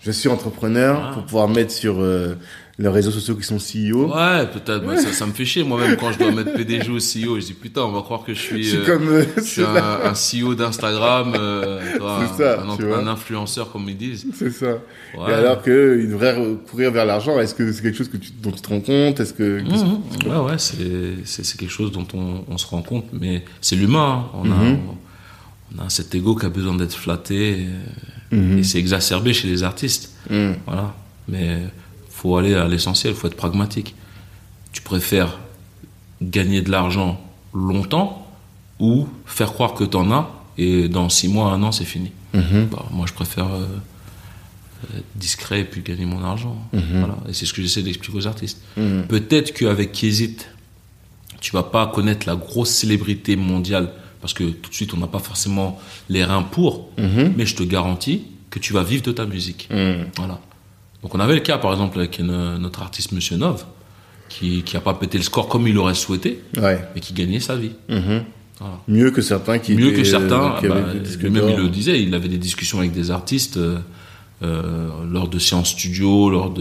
je suis entrepreneur Ah. pour pouvoir mettre sur euh, leurs réseaux sociaux qui sont CEO. Ouais, peut-être. ça, ça me fait chier. Moi-même, quand je dois mettre PDG ou CEO, je dis putain, on va croire que je suis. Je suis euh, comme euh, je suis ceux-là. un, un CEO d'Instagram, euh, un, un- un influenceur comme ils disent. C'est ça. Ouais. Et alors qu'ils devraient courir vers l'argent, est-ce que c'est quelque chose que tu, dont tu te rends compte? Est-ce que Mhm. Ouais, ouais, c'est, quelque chose dont on, on se rend compte, mais c'est l'humain. hein. On, a, Mhm. on, a cet ego qui a besoin d'être flatté, euh, Mhm. et c'est exacerbé chez les artistes. Mhm. Voilà. Mais faut aller à l'essentiel, faut être pragmatique. Tu préfères gagner de l'argent longtemps ou faire croire que tu en as et dans six mois, un an, c'est fini. Mhm. Bah, moi, je préfère euh, être discret et puis gagner mon argent. Mhm. Voilà. Et c'est ce que j'essaie d'expliquer aux artistes. Mhm. Peut-être qu'avec Kézit, tu vas pas connaître la grosse célébrité mondiale parce que tout de suite, on n'a pas forcément les reins pour, mais je te garantis que tu vas vivre de ta musique. Voilà. Donc on avait le cas, par exemple, avec une- notre artiste Monsieur Nov, qui qui a pas pété le score comme il aurait souhaité, Ouais. mais qui gagnait sa vie. Mhm. Voilà. Mieux que certains qui Mieux étaient, que certains, euh, qui bah, lui-même il le disait, il avait des discussions avec des artistes euh, euh, lors de séances studio, lors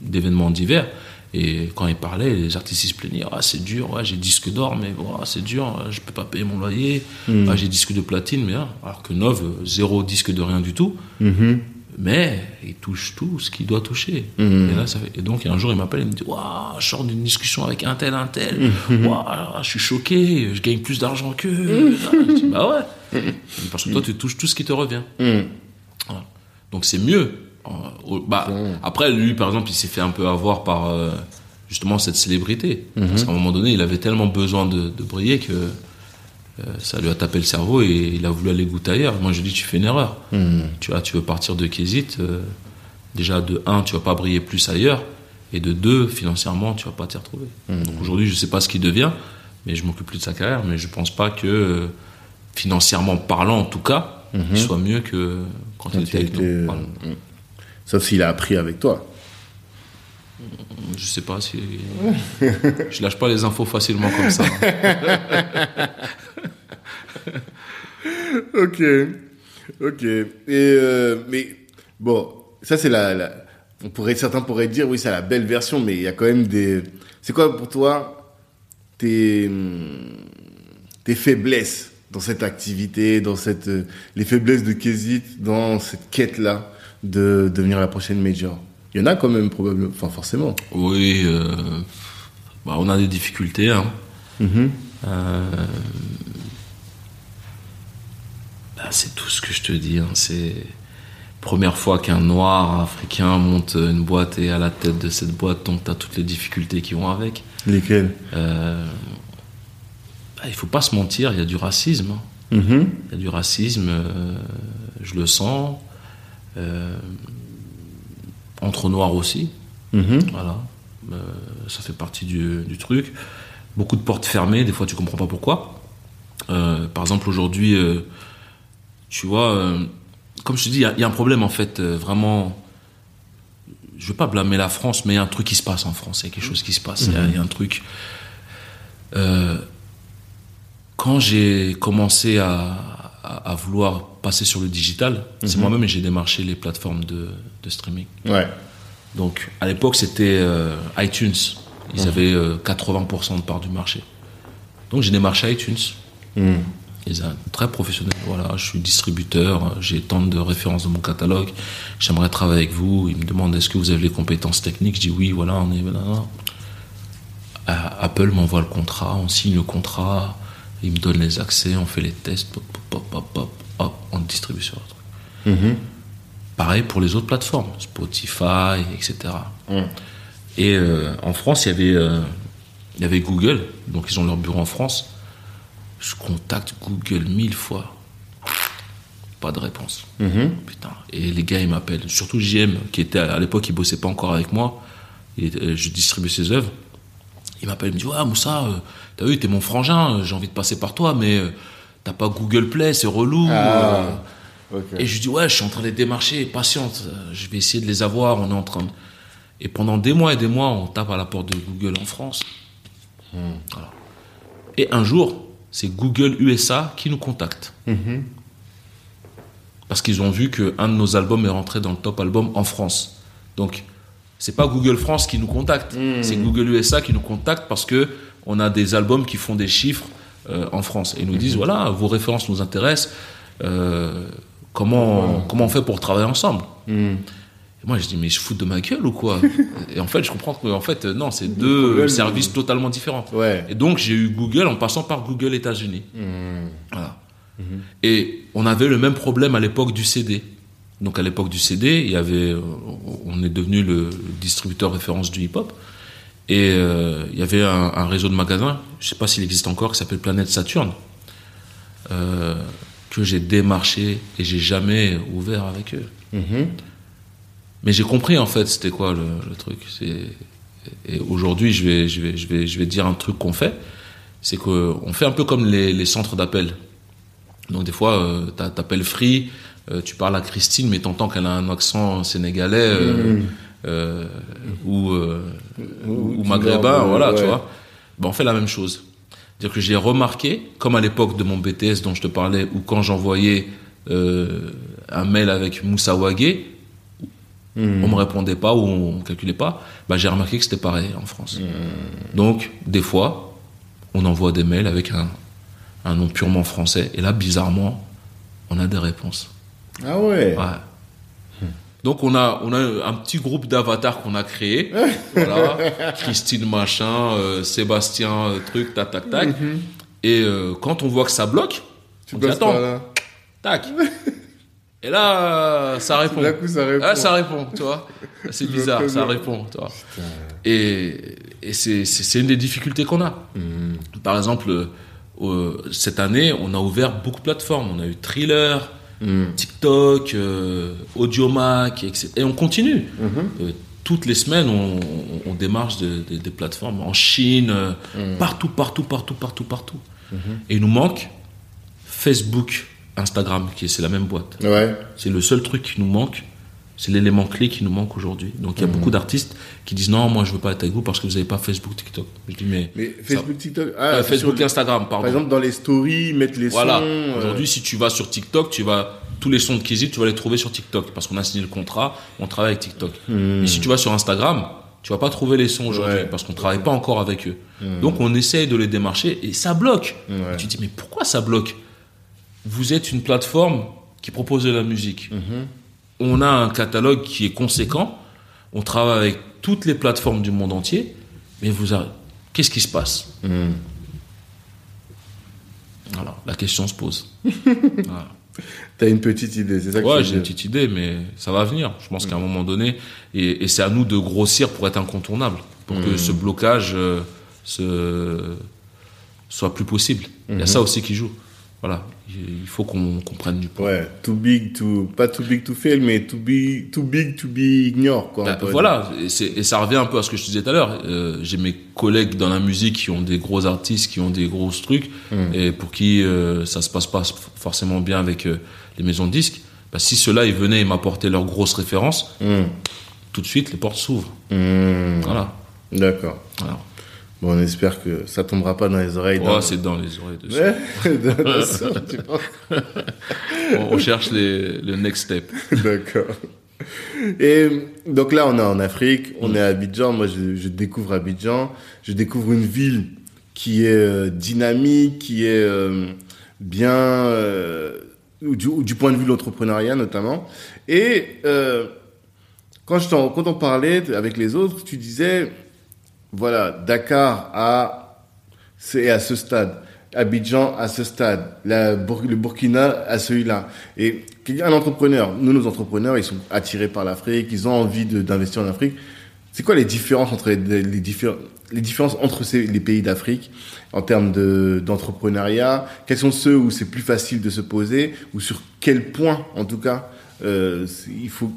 d'événements divers. Et quand il parlait, les artistes ils se plaignaient Ah, c'est dur, ouais, j'ai disque d'or, mais voilà, c'est dur, je peux pas payer mon loyer. Mm. Ah, j'ai disque de platine, mais ah, alors que Nov, zéro disque de rien du tout. Mhm. Mais il touche tout ce qu'il doit toucher. Mhm. Et, là, ça fait... et donc, un jour, il m'appelle, il me dit Waouh, je sors d'une discussion avec un tel, un tel. Mhm. Waouh, je suis choqué, je gagne plus d'argent qu'eux. Ah, je dis, bah ouais. Parce que toi, tu touches tout ce qui te revient. Mhm. Voilà. Donc, c'est mieux. Euh, bah, Mhm. Après, lui, par exemple, il s'est fait un peu avoir par euh, justement cette célébrité. Parce qu'à un moment donné, il avait tellement besoin de, de briller que ça lui a tapé le cerveau et il a voulu aller goûter ailleurs. Moi, je dis, tu fais une erreur. Tu vois, tu veux partir de Kézit. euh, déjà, de un, tu vas pas briller plus ailleurs. Et de deux, financièrement, tu vas pas t'y retrouver. Donc aujourd'hui, je sais pas ce qu'il devient, mais je m'occupe plus de sa carrière. Mais je pense pas que, euh, financièrement parlant, en tout cas, il soit mieux que quand il était avec était, euh, Sauf s'il a appris avec toi. Je sais pas si. je lâche pas les infos facilement comme ça. Ok, ok. Et euh, mais bon, ça c'est la, la- on pourrait certains pourraient dire oui c'est la belle version, mais il y a quand même des. C'est quoi pour toi tes hum, tes faiblesses dans cette activité, dans cette euh, les faiblesses de Kezit dans cette quête là de devenir la prochaine major? Il y en a quand même probablement, enfin forcément. Oui, euh, bah, on a des difficultés. hein. Euh, bah, c'est tout ce que je te dis. hein. C'est première fois qu'un noir africain monte une boîte et à la tête de cette boîte, donc tu as toutes les difficultés qui vont avec. Lesquels Euh, bah, il faut pas se mentir, il y a du racisme. hein. Mhm. Il y a du racisme, euh, je le sens. Euh, entre noirs aussi, Mhm. voilà. Euh, ça fait partie du, du truc. Beaucoup de portes fermées, des fois tu comprends pas pourquoi. Par exemple, aujourd'hui, tu vois, euh, comme je te dis, il y a- il y, a un problème en fait, euh, vraiment. Je veux pas blâmer la France, mais il y a un truc qui se passe en France. Il y a quelque chose qui se passe. Il y a- il y, a un truc. Euh, quand j'ai commencé à, à- à vouloir passer sur le digital, c'est moi-même et j'ai démarché les plateformes de, de streaming. Ouais. Donc à l'époque c'était iTunes. Ils avaient euh, 80% de part du marché. Donc j'ai démarché iTunes. Ils sont très professionnels. Voilà, je suis distributeur, j'ai tant de références dans mon catalogue. J'aimerais travailler avec vous. Ils me demandent est-ce que vous avez les compétences techniques? Je dis oui, voilà, on est là. Apple m'envoie le contrat, on signe le contrat, ils me donnent les accès, on fait les tests, pop, pop, pop, pop, pop, hop, on distribue sur le truc. Mhm. Pareil pour les autres plateformes, Spotify, etc. Et euh, en France, il y avait, euh, il y avait Google, donc ils ont leur bureau en France. Je contacte Google mille fois, pas de réponse. Mhm. Putain. Et les gars, ils m'appellent, surtout JM, qui était à l'époque, il bossait pas encore avec moi. Était- euh, je distribuais ses œuvres. Il m'appelle, il me dit Ouais, Moussa, euh, t'as vu, t'es mon frangin, euh, j'ai envie de passer par toi, mais euh, t'as pas Google Play, c'est relou. Ah. euh. Et je lui dis ouais, je suis en train de les démarcher, patiente, je vais essayer de les avoir, on est en train de... Et pendant des mois et des mois, on tape à la porte de Google en France. Voilà. Et un jour, c'est Google USA qui nous contacte. Mhm. Parce qu'ils ont vu qu'un de nos albums est rentré dans le top album en France. Donc, c'est pas Google France qui nous contacte, c'est Google USA qui nous contacte parce que on a des albums qui font des chiffres euh, en France. Et ils nous disent voilà, vos références nous intéressent. euh, comment, comment on fait pour travailler ensemble? Mhm. Moi, je dis, mais je fous de ma gueule ou quoi Et en fait, je comprends que en fait, euh, non, c'est deux problème, services totalement différents. Ouais. Et donc, j'ai eu Google en passant par Google États-Unis. Mhm. Voilà. Et on avait le même problème à l'époque du CD. Donc, à l'époque du CD, il y avait, euh, on est devenu le distributeur référence du hip-hop. Et euh, il y avait un, un réseau de magasins, je sais pas s'il existe encore, qui s'appelle Planète Saturne, euh, que j'ai démarché et j'ai jamais ouvert avec eux. Mhm. Mais j'ai compris en fait c'était quoi le, le truc. Et aujourd'hui je vais je vais je vais je vais dire un truc qu'on fait, c'est que on fait un peu comme les, les centres d'appel. Donc des fois euh, t'a- t'appelles Free, euh, tu parles à Christine mais t'entends qu'elle a un accent sénégalais euh, euh, ou euh, ou, du maghrébin, voilà tu vois. Ben, on fait la même chose. C'est-à-dire que j'ai remarqué, comme à l'époque de mon BTS dont je te parlais, ou quand j'envoyais un mail avec Moussa Wagé, Mhm. on me répondait pas ou on calculait pas, bah, j'ai remarqué que c'était pareil en France. Donc, des fois, on envoie des mails avec un, un nom purement français, et là, bizarrement, on a des réponses. Ah ouais. Ouais. Donc, on a, on a un petit groupe d'avatars qu'on a créé. voilà. Christine Machin, euh, Sébastien, euh, truc, tac, tac, tac. Et euh, quand on voit que ça bloque, Tu on dit, attends, tac. Et là, euh, ça répond. D'un coup, ça répond. Ah, ça répond, tu vois. C'est bizarre, ça répond, tu vois. Et, et c'est- une des difficultés qu'on a. Par exemple, euh, cette année, on a ouvert beaucoup de plateformes. On a eu Thriller, TikTok, euh, Audiomack, etc. Et on continue. Euh, toutes les semaines, on, on- on démarche de- de- des plateformes en Chine, partout, partout, partout, partout, partout. Et il nous manque Facebook, Instagram, qui est c'est la même boîte. Ouais. C'est le seul truc qui nous manque. C'est l'élément clé qui nous manque aujourd'hui. Donc il y a beaucoup d'artistes qui disent non, moi je veux pas être avec vous parce que vous n'avez pas Facebook, TikTok. Je dis mais, Mais ça- Facebook, TikTok. Euh, Ah, Facebook, sur- Instagram, pardon. Par exemple, dans les stories, mettre les voilà. sons. euh, Aujourd'hui, si tu vas sur TikTok, tu vas tous les sons de Kizzy, tu vas les trouver sur TikTok parce qu'on a signé le contrat, on travaille avec TikTok. Et si tu vas sur Instagram, tu vas pas trouver les sons aujourd'hui. Ouais. Parce qu'on travaille pas encore avec eux. Donc on essaye de les démarcher et ça bloque. Ouais. Et tu te dis mais pourquoi ça bloque? Vous êtes une plateforme qui propose de la musique. Mhm. On a un catalogue qui est conséquent. On travaille avec toutes les plateformes du monde entier. Mais vous, a- qu'est-ce qui se passe? Hmm. Voilà, la question se pose. Voilà. T'as une petite idée, c'est ça que Ouais, j'ai une petite idée, mais ça va venir. Je pense qu'à un moment donné, et, et c'est à nous de grossir pour être incontournable, pour que ce blocage euh, se, soit plus possible. Il y a ça aussi qui joue. Voilà, il faut qu'on qu'on prenne du poids. Ouais, too big to, pas too big to fail, mais too big, too big to be ignored, quoi. Bah, voilà, et, ça revient un peu à ce que je te disais tout à l'heure. Euh, J'ai mes collègues dans la musique qui ont des gros artistes, qui ont des gros trucs, et pour qui euh, ça se passe pas forcément bien avec euh, les maisons de disques. Bah, si ceux-là, ils venaient et m'apportaient leurs grosses références, dire. tout de suite, les portes s'ouvrent. Hmm. Hmm. Voilà. D'accord. Alors, Bon, on espère que ça tombera pas dans les oreilles. d'un- c'est dans les oreilles de Ouais, tu penses on, on cherche les, le next step. D'accord. Et donc là, on est en Afrique, on est à Abidjan. Moi, je, je découvre Abidjan. Je découvre une ville qui est euh, dynamique, qui est euh, bien euh, du, du point de vue de l'entrepreneuriat notamment. Et quand, je quand on parlait avec les autres, tu disais, voilà, Dakar à, c'est à ce stade. Abidjan à ce stade, le Burkina à celui-là. Et un entrepreneur, nous, nos entrepreneurs, ils sont attirés par l'Afrique, ils ont envie d'investir en Afrique. C'est quoi les différences entre les, les, diffé- les différences entre les pays d'Afrique en termes de d'entrepreneuriat? Quels sont ceux où c'est plus facile de se poser? Ou sur quel point, en tout cas, euh,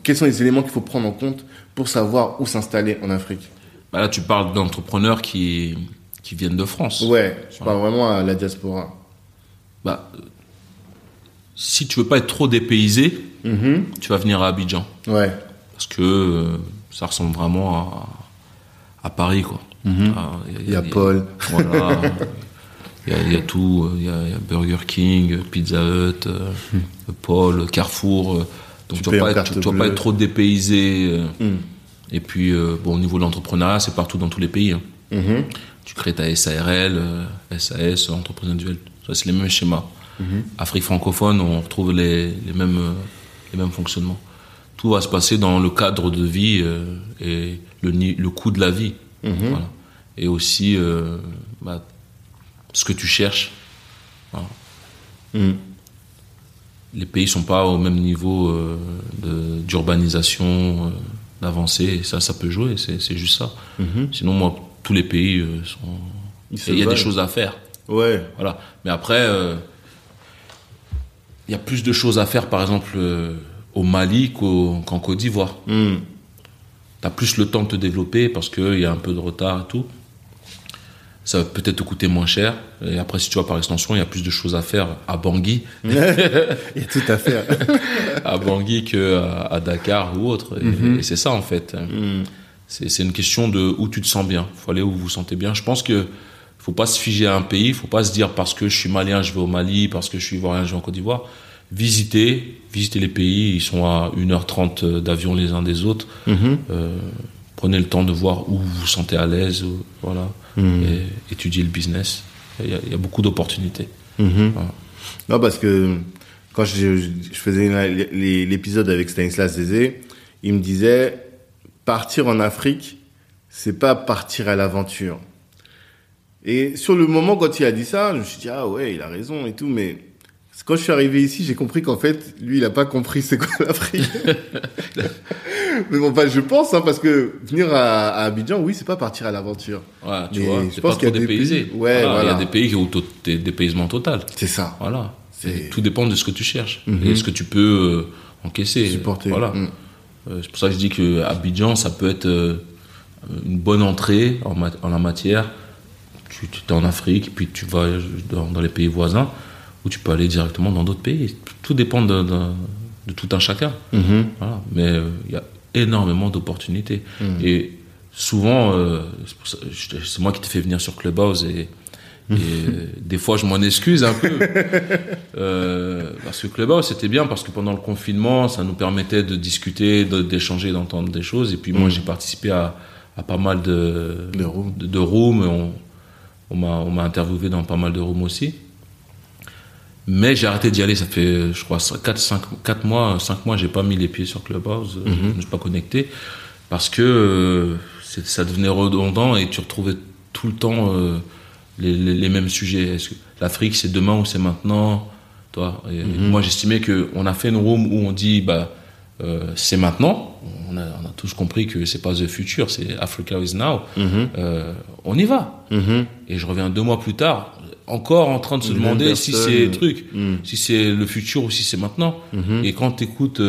quels sont les éléments qu'il faut prendre en compte pour savoir où s'installer en Afrique? Bah là, tu parles d'entrepreneurs qui, qui viennent de France. Ouais, je parle vraiment à la diaspora. Bah, euh, si tu veux pas être trop dépaysé, Mhm. tu vas venir à Abidjan. Ouais. Parce que euh, ça ressemble vraiment à, à Paris, quoi. Ah, Il y a Paul. Voilà. Il y, a, il y a tout. euh, Il y a, il y a Burger King, Pizza Hut, euh, Paul, Carrefour. euh, Donc Tu vas en pas, être, tu, pas trop dépaysé. euh. Et puis, euh, bon, au niveau de l'entrepreneuriat, c'est partout dans tous les pays. hein. Mhm. Tu crées ta SARL, euh, SAS, entreprise individuelle. C'est les mêmes schémas. Afrique francophone, on retrouve les, les mêmes, euh, les mêmes fonctionnements. Tout va se passer dans le cadre de vie euh, et le, le coût de la vie. Voilà. Et aussi euh, bah, ce que tu cherches. Voilà. Les pays sont pas au même niveau d'urbanisation, d'avancée. Et ça, ça peut jouer. C'est juste ça. Sinon, moi, tous les pays euh, sont. Il y a des choses à faire. Ouais. Voilà. Mais après, euh, il y a plus de choses à faire, par exemple, euh, au Mali qu'au- qu'en Côte d'Ivoire. Mm. Tu as plus le temps de te développer parce qu'il y a un peu de retard et tout. Ça va peut-être te coûter moins cher. Et après, si tu vois par extension, il y a plus de choses à faire à Bangui, Il y a tout à faire. à Bangui qu'à à Dakar ou autre. Et, et c'est ça, en fait. Mm. C'est une question de où tu te sens bien. Il faut aller où vous vous sentez bien. Je pense que faut pas se figer à un pays. Il faut pas se dire parce que je suis malien, je vais au Mali, parce que je suis ivoirien, je vais en Côte d'Ivoire. Visitez, visitez les pays. Ils sont à 1h30 d'avion les uns des autres. Mhm. Euh, prenez le temps de voir où vous vous sentez à l'aise. Voilà. Mhm. Et étudiez le business. Il y a, il y a beaucoup d'opportunités. Mhm. Voilà. Non, parce que quand je, je- faisais l'épisode avec Stanislas Zézé, il me disait partir en Afrique, c'est pas partir à l'aventure. Et sur le moment, quand il a dit ça, je me suis dit, ah ouais, il a raison et tout, mais quand je suis arrivé ici, j'ai compris qu'en fait, lui, il a pas compris c'est quoi l'Afrique. mais bon, bah, je pense, hein, parce que venir à, à Abidjan, oui, c'est pas partir à l'aventure. Ouais, tu Mais vois, je pense qu'il y a des pays- ouais, Voilà, Il y a des pays qui ont des dépaysement total. C'est ça. Voilà. Tout dépend de ce que tu cherches Mhm. et ce que tu peux euh, encaisser. Supporter. Voilà. Mm. Euh, c'est pour ça que je dis que Abidjan, ça peut être euh, une bonne entrée en, la matière. Tu, tu es en Afrique, puis tu vas dans, dans les pays voisins, ou tu peux aller directement dans d'autres pays. Tout dépend de, de- de tout un chacun. Mhm. Voilà. Mais euh, il y a énormément d'opportunités. Mm. Et souvent, euh, c'est moi qui t'ai fait venir sur Clubhouse et, et, euh, des fois je m'en excuse un peu. Euh, parce que Clubhouse c'était bien parce que pendant le confinement ça nous permettait de discuter, de- d'échanger, d'entendre des choses. Et puis moi Mm. j'ai participé à, à pas mal de, De rooms. de, on m'a interviewé dans pas mal de rooms aussi. Mais j'ai arrêté d'y aller, ça fait, je crois, 4, 5, 4 mois, 5 mois, j'ai pas mis les pieds sur Clubhouse, euh, je ne suis pas connecté, parce que euh, ça devenait redondant et tu retrouvais tout le temps euh, les, les- les mêmes sujets. Est-ce que l'Afrique, c'est demain ou c'est maintenant toi, et, et Moi, j'estimais qu'on a fait une room où on dit, bah, euh, c'est maintenant. On a, on a tous compris que c'est pas the future, c'est Africa is now. Mhm. Euh, on y va. Mhm. Et je reviens deux mois plus tard, encore en train de se demander si c'est le truc, Mhm. si c'est le futur ou si c'est maintenant. Mhm. Et quand tu écoutes,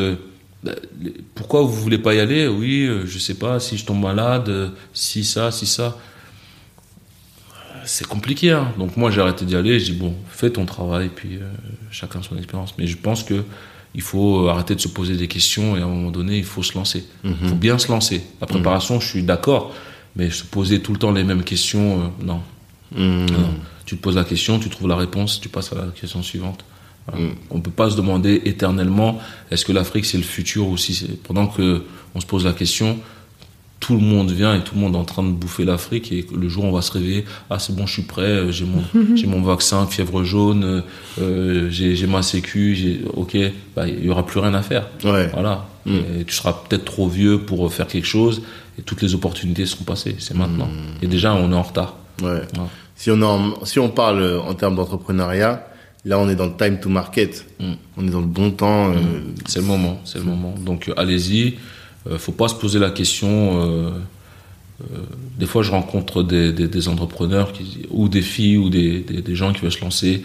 pourquoi vous voulez pas y aller? Oui, euh, je sais pas, si je tombe malade, euh, si ça, si ça. C'est compliqué, hein. Donc moi j'ai arrêté d'y aller, j'ai dit bon, fais ton travail, puis euh, chacun son expérience. Mais je pense que il faut arrêter de se poser des questions et à un moment donné, il faut se lancer. Il faut bien se lancer. La préparation, je suis d'accord, mais se poser tout le temps les mêmes questions, euh, non. Non. Tu te poses la question, tu trouves la réponse, tu passes à la question suivante. Voilà. On ne peut pas se demander éternellement est-ce que l'Afrique c'est le futur ou si c'est. Pendant que on se pose la question, tout le monde vient et tout le monde est en train de bouffer l'Afrique et le jour où on va se réveiller, ah c'est bon, je suis prêt, euh, j'ai mon, j'ai mon vaccin, fièvre jaune, euh, euh, j'ai, j'ai ma sécu, j'ai, ok, bah, il y aura plus rien à faire. Ouais. Voilà. Et tu seras peut-être trop vieux pour faire quelque chose et toutes les opportunités seront passées. C'est maintenant. Et déjà, on est en retard. Ouais. Si on, en- si on parle en termes d'entrepreneuriat, là on est dans le time to market. Mm. On est dans le bon temps. euh, C'est le moment, c'est le moment. Donc euh, allez-y. Euh, faut pas se poser la question. des fois, je rencontre des, des, des entrepreneurs qui, ou des filles ou des, des, gens qui veulent se lancer.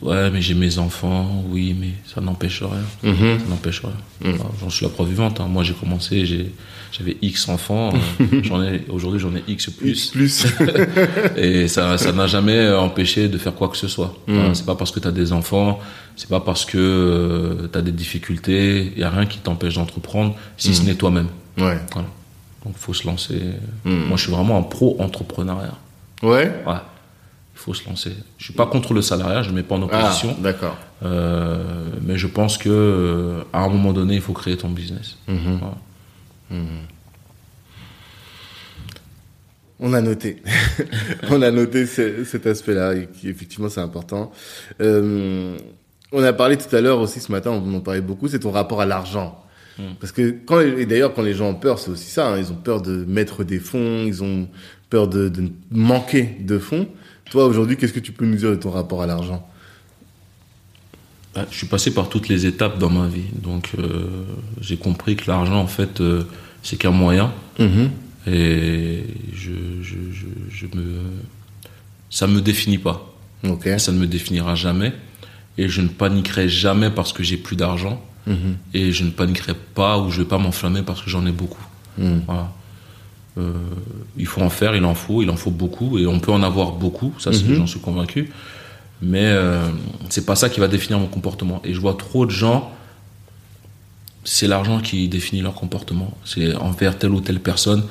Ouais, mais j'ai mes enfants. Oui, mais ça n'empêche rien. mhm. Ça n'empêche rien. Enfin, J'en suis la preuve vivante. hein. Moi, j'ai commencé, j'ai, j'avais X enfants. euh, j'en ai, aujourd'hui, j'en ai X plus. Plus. Et ça, ça n'a jamais empêché de faire quoi que ce soit. Mm. Voilà, c'est pas parce que tu as des enfants, c'est pas parce que tu as des difficultés, il y a rien qui t'empêche d'entreprendre, si Mm. ce n'est toi-même. ouais. Voilà. Donc faut se lancer. Mm. Moi, je suis vraiment un pro-entrepreneuriat. Ouais. Ouais. Il faut se lancer. Je suis pas contre le salariat, je ne mets pas en Ah, opposition, d'accord. euh, mais je pense que euh, à un moment donné, il faut créer ton business. Mhm. Voilà. On a noté. on a noté ce- cet aspect-là, et qui effectivement c'est important. Euh, on a parlé tout à l'heure aussi ce matin, on en parlait beaucoup, c'est ton rapport à l'argent. Mm. Parce que quand et d'ailleurs quand les gens ont peur, c'est aussi ça. hein, ils ont peur de mettre des fonds, ils ont peur de, de manquer de fonds. Toi aujourd'hui, qu'est-ce que tu peux nous dire de ton rapport à l'argent? Je suis passé par toutes les étapes dans ma vie, donc euh, j'ai compris que l'argent, en fait, euh, c'est qu'un moyen, et je, je, je, je me, ça me définit pas, ça ne me définira jamais, et je ne paniquerai jamais parce que j'ai plus d'argent, Mhm. et je ne paniquerai pas ou je vais pas m'enflammer parce que j'en ai beaucoup. Mhm. Voilà. Euh, il faut en faire, il en faut, il en faut beaucoup, et on peut en avoir beaucoup, ça Mhm. j'en suis convaincu. Mais euh, c'est pas ça qui va définir mon comportement. Et je vois trop de gens, c'est l'argent qui définit leur comportement. C'est envers telle ou telle personne,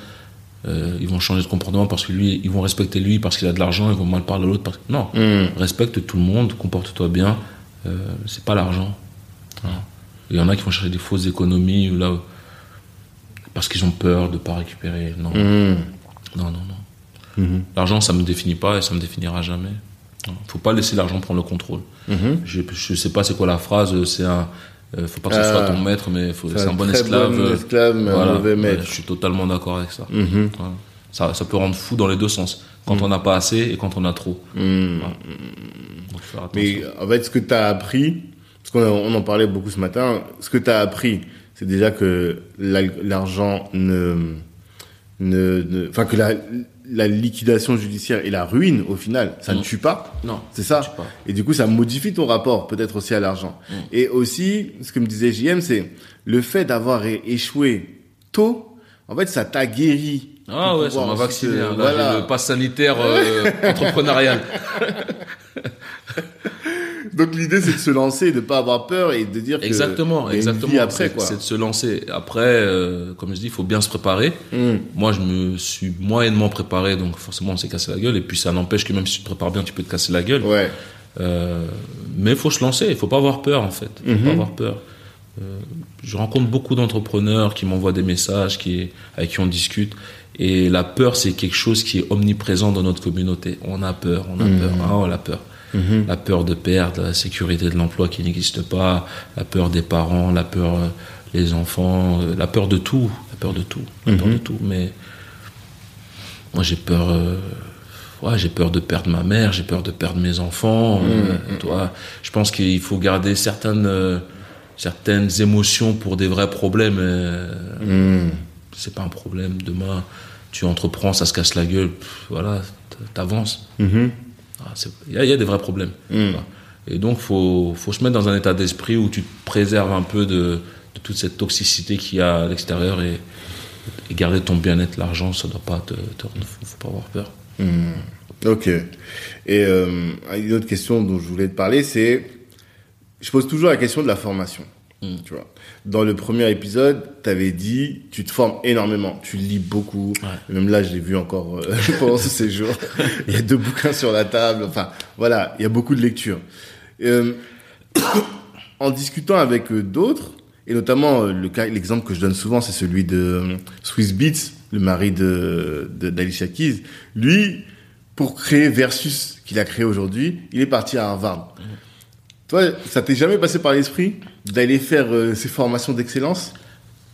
euh, ils vont changer de comportement parce que lui, ils vont respecter lui parce qu'il a de l'argent, ils vont mal parler à l'autre. Parce... Non, Mhm. respecte tout le monde, comporte-toi bien. Euh, c'est pas l'argent. Il y en a qui vont chercher des fausses économies ou là parce qu'ils ont peur de pas récupérer. Non, Mhm. non, non, non. Mhm. L'argent, ça me définit pas et ça me définira jamais. Faut pas laisser l'argent prendre le contrôle. Mhm. Je, je sais pas c'est quoi la phrase. C'est un. euh, faut pas que ce Ah. soit ton maître, mais c'est un bon esclave. bon euh, esclave, mais un voilà. mauvais Ouais, maître. je suis totalement d'accord avec ça. Mhm. Voilà. Ça, ça peut rendre fou dans les deux sens. Quand on n'a pas assez et quand on a trop. Mhm. Voilà. Donc. Mais en fait, ce que tu as appris, parce qu'on en- parlait beaucoup ce matin, ce que tu as appris, c'est déjà que l'argent ne, ne, enfin que la, la liquidation judiciaire et la ruine au final, ça ne tue pas. Non. C'est ça. Et du coup, ça modifie ton rapport peut-être aussi à l'argent. Mm. Et aussi, ce que me disait JM, c'est le fait d'avoir échoué tôt. En fait, ça t'a guéri. Ah ouais, ça m'a vacciné. Hein. Là, le pass sanitaire euh, entrepreneurial. Donc l'idée c'est de se lancer, et de pas avoir peur et de dire exactement, que exactement. Après quoi. C'est de se lancer. Après, euh, comme je dis, il faut bien se préparer. Hmm. Moi, je me suis moyennement préparé, donc forcément on s'est cassé la gueule. Et puis ça n'empêche que même si tu te prépares bien, tu peux te casser la gueule. Ouais. Euh, mais il faut se lancer. Il faut pas avoir peur en fait. Faut Mhm. pas avoir peur. Euh, je rencontre beaucoup d'entrepreneurs qui m'envoient des messages, qui avec qui on discute. Et la peur, c'est quelque chose qui est omniprésent dans notre communauté. On a peur, on a Mhm. peur, ah, on a peur. La peur de perdre, la sécurité de l'emploi qui n'existe pas, la peur des parents, la peur euh, des enfants, euh, la peur de tout, la peur de tout, la peur de tout. Mais moi, j'ai peur. euh, ouais, j'ai peur de perdre ma mère, j'ai peur de perdre mes enfants. euh, toi, je pense qu'il faut garder certaines euh, certaines émotions pour des vrais problèmes. euh. C'est pas un problème. Demain, tu entreprends, ça se casse la gueule. voilà, t'avances. Mhm. C'est- Il y, y a des vrais problèmes. Mm. Voilà. Et donc, faut, faut se mettre dans un état d'esprit où tu te préserves un peu de, de toute cette toxicité qu'il y a à l'extérieur et, et garder ton bien-être. L'argent, ça doit pas te, te fou, faut pas avoir peur. Ok. Et euh, une autre question dont je voulais te parler, c'est, je pose toujours la question de la formation. Mm. Tu vois. Dans le premier épisode, tu avais dit, tu te formes énormément, tu lis beaucoup. Ouais. Même là, je l'ai vu encore euh, pendant ce séjour. il y a deux bouquins sur la table. Enfin, voilà, il y a beaucoup de lectures. Euh, en discutant avec euh, d'autres, et notamment euh, le cas, l'exemple que je donne souvent, c'est celui de euh, Swiss Beats, le mari de de- d'Alicia Keys. Lui, pour créer Versus qu'il a créé aujourd'hui, il est parti à Harvard. Toi, ça t'est jamais passé par l'esprit? D'aller faire euh, ces formations d'excellence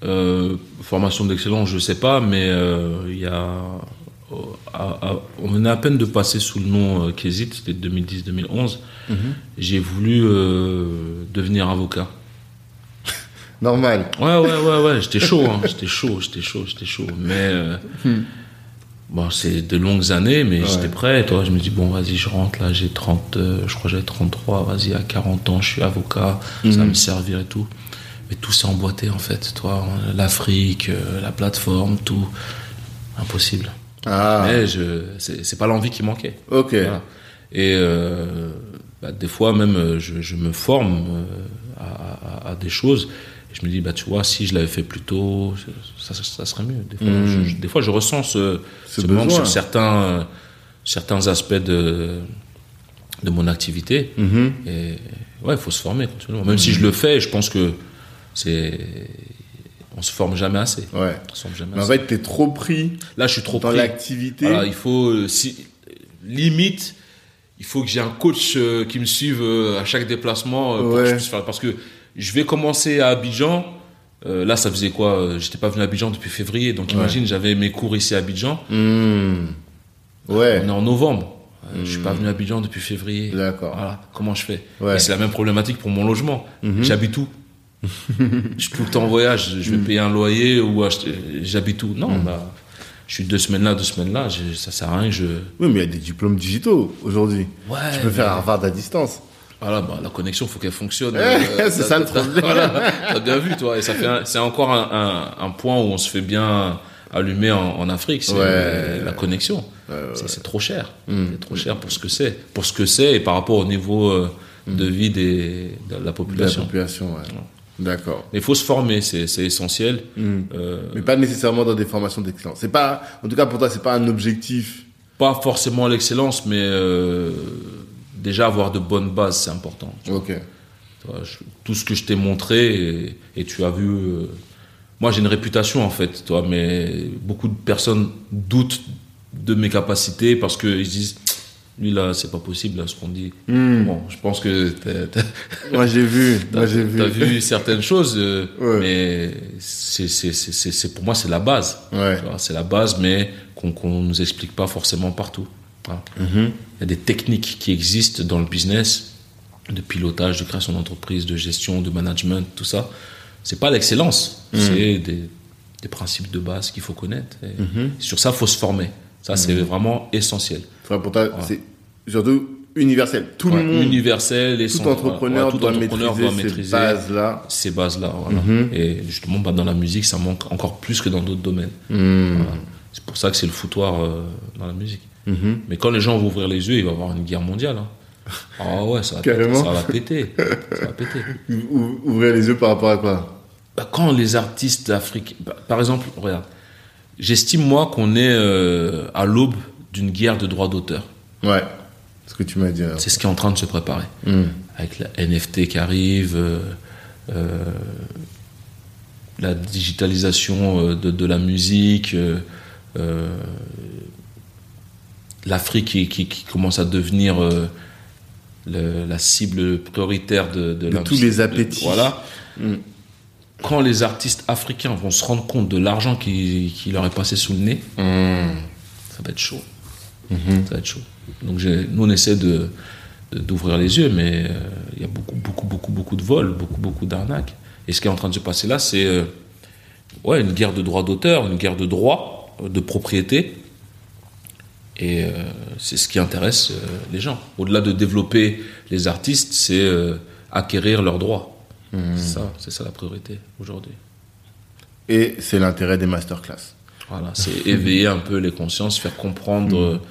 Euh, formation d'excellence, je sais pas, mais euh, il y a. à- à- on venait à peine de passer sous le nom euh, Kézit, c'était 2010-2011. J'ai voulu euh, devenir avocat. Normal. Ouais, ouais, ouais, ouais, j'étais chaud, hein. j'étais chaud, j'étais chaud, j'étais chaud. Mais euh, bon, c'est de longues années, mais j'étais prêt. Toi, je me dis bon, vas-y, je rentre là, j'ai 30, euh, je crois que j'avais 33, vas-y, à 40 ans, je suis avocat, ça va me servir et tout. Mais tout s'est emboîté en fait, toi, l'Afrique, euh, la plateforme, tout, impossible. Ah, Mais je, c'est pas l'envie qui manquait. ok. Voilà. Et euh, bah, des fois même, je, je me forme à, à- à des choses. Je me dis, bah, tu vois, si je l'avais fait plus tôt, ça, ça, ça serait mieux. Des fois, Mm. je, je- des fois, je ressens ce, Ce ce manque sur certains, euh, certains aspects de, de mon activité. Mhm. Et ouais, il faut se former continuellement. Même si je le fais, je pense que c'est. On se forme jamais assez. Ouais. On se forme jamais Mais en fait, t'es trop pris Là, je suis trop dans pris. l'activité. Voilà, il faut euh, si limite, il faut que j'ai un coach euh, qui me suive euh, à chaque déplacement pour que je puisse faire parce que je vais commencer à Abidjan. euh, là, ça faisait quoi euh, J'étais pas venu à Abidjan depuis février, donc imagine, j'avais mes cours ici à Abidjan. Hmm. Ouais. On est en novembre. Euh, Je suis pas venu à Abidjan depuis février. D'accord. Voilà, comment je fais Ouais. C'est la même problématique pour mon logement. J'habite où Je suis tout le temps en voyage. Je vais payer un loyer ou acheter- j'habite où? Non, bah, je suis deux semaines là, deux semaines là. je- ça sert à rien. Je Oui, mais il y a des diplômes digitaux aujourd'hui. Ouais, Tu peux mais- faire Harvard à distance. Voilà, bah, la connexion, faut qu'elle fonctionne. c'est ça, le problème. Voilà, t'as bien vu, toi. Et ça fait, c'est encore un, un, un point où on se fait bien allumer en, en Afrique. C'est Ouais. la connexion. C'est, c'est trop cher. Mm. C'est trop cher pour ce que c'est. Pour ce que c'est et par rapport au niveau euh, de vie des, de la De la population. population, ouais. D'accord. Il faut se former, c'est, essentiel. Hmm. Euh, Mais pas nécessairement dans des formations d'excellence. C'est pas, en tout cas pour toi, c'est pas un objectif. pas forcément l'excellence, mais euh, déjà avoir de bonnes bases, c'est important. Ok. Tu vois, je- tout ce que je t'ai montré et, et tu as vu. euh, moi, j'ai une réputation en fait, toi, mais beaucoup de personnes doutent de mes capacités parce qu'ils se disent lui là, c'est pas possible là, ce qu'on dit. Hmm. Bon, je pense que t'as- t'as- Moi j'ai vu. Moi j'ai vu. t'as vu certaines choses, euh, Ouais. mais c'est c'est- c'est- c'est- c'est- pour moi c'est la base. Ouais. Vois, C'est la base, mais qu'on qu'on nous explique pas forcément partout. Voilà. Il y a des techniques qui existent dans le business, de pilotage, de création d'entreprise, de gestion, de management, tout ça. c'est pas l'excellence, c'est des, des principes de base qu'il faut connaître. Et Sur ça, faut se former. Ça, c'est vraiment essentiel. Enfin, pour toi, c'est surtout universel. Tout le monde, universel et tout sans- entrepreneur tout doit entrepreneur maîtriser doit ces maîtriser bases-là. ces bases-là. voilà. Mhm. Et justement, bah, dans la musique, ça manque encore plus que dans d'autres domaines. Voilà. C'est pour ça que c'est le foutoir euh, dans la musique. Mhm. Mais quand les gens vont ouvrir les yeux, il va y avoir une guerre mondiale. hein. Ah ouais, ça va, Carrément. ça va péter. Ça va péter. Ou- Ouvrir les yeux par rapport à quoi? Bah, quand les artistes africains, bah, par exemple, regarde, j'estime moi qu'on est euh, à l'aube d'une guerre de droits d'auteur. Ouais. Ce que tu m'as dit. alors. C'est ce qui est en train de se préparer. Hmm. Avec la NFT qui arrive, euh, euh, la digitalisation de, de la musique, euh, l'Afrique qui, qui- qui commence à devenir euh, le- la cible prioritaire de, de, De l'industrie. tous les appétits. Voilà. Mm. Quand les artistes africains vont se rendre compte de l'argent qui, qui leur est passé sous le nez, Hmm. ça va être chaud. Mhm. Ça va être chaud. Donc nous on essaie de d'ouvrir les yeux, mais euh, il y a beaucoup beaucoup beaucoup beaucoup de vols, beaucoup beaucoup d'arnaques. Et ce qui est en train de se passer là, c'est euh, ouais une guerre de droits d'auteur, une guerre de droits, de propriété. Et euh, c'est ce qui intéresse euh, les gens. Au-delà de développer les artistes, c'est euh, acquérir leurs droits. C'est ça, c'est ça la priorité aujourd'hui. Et c'est l'intérêt des masterclass. Voilà, c'est éveiller un peu les consciences, faire comprendre.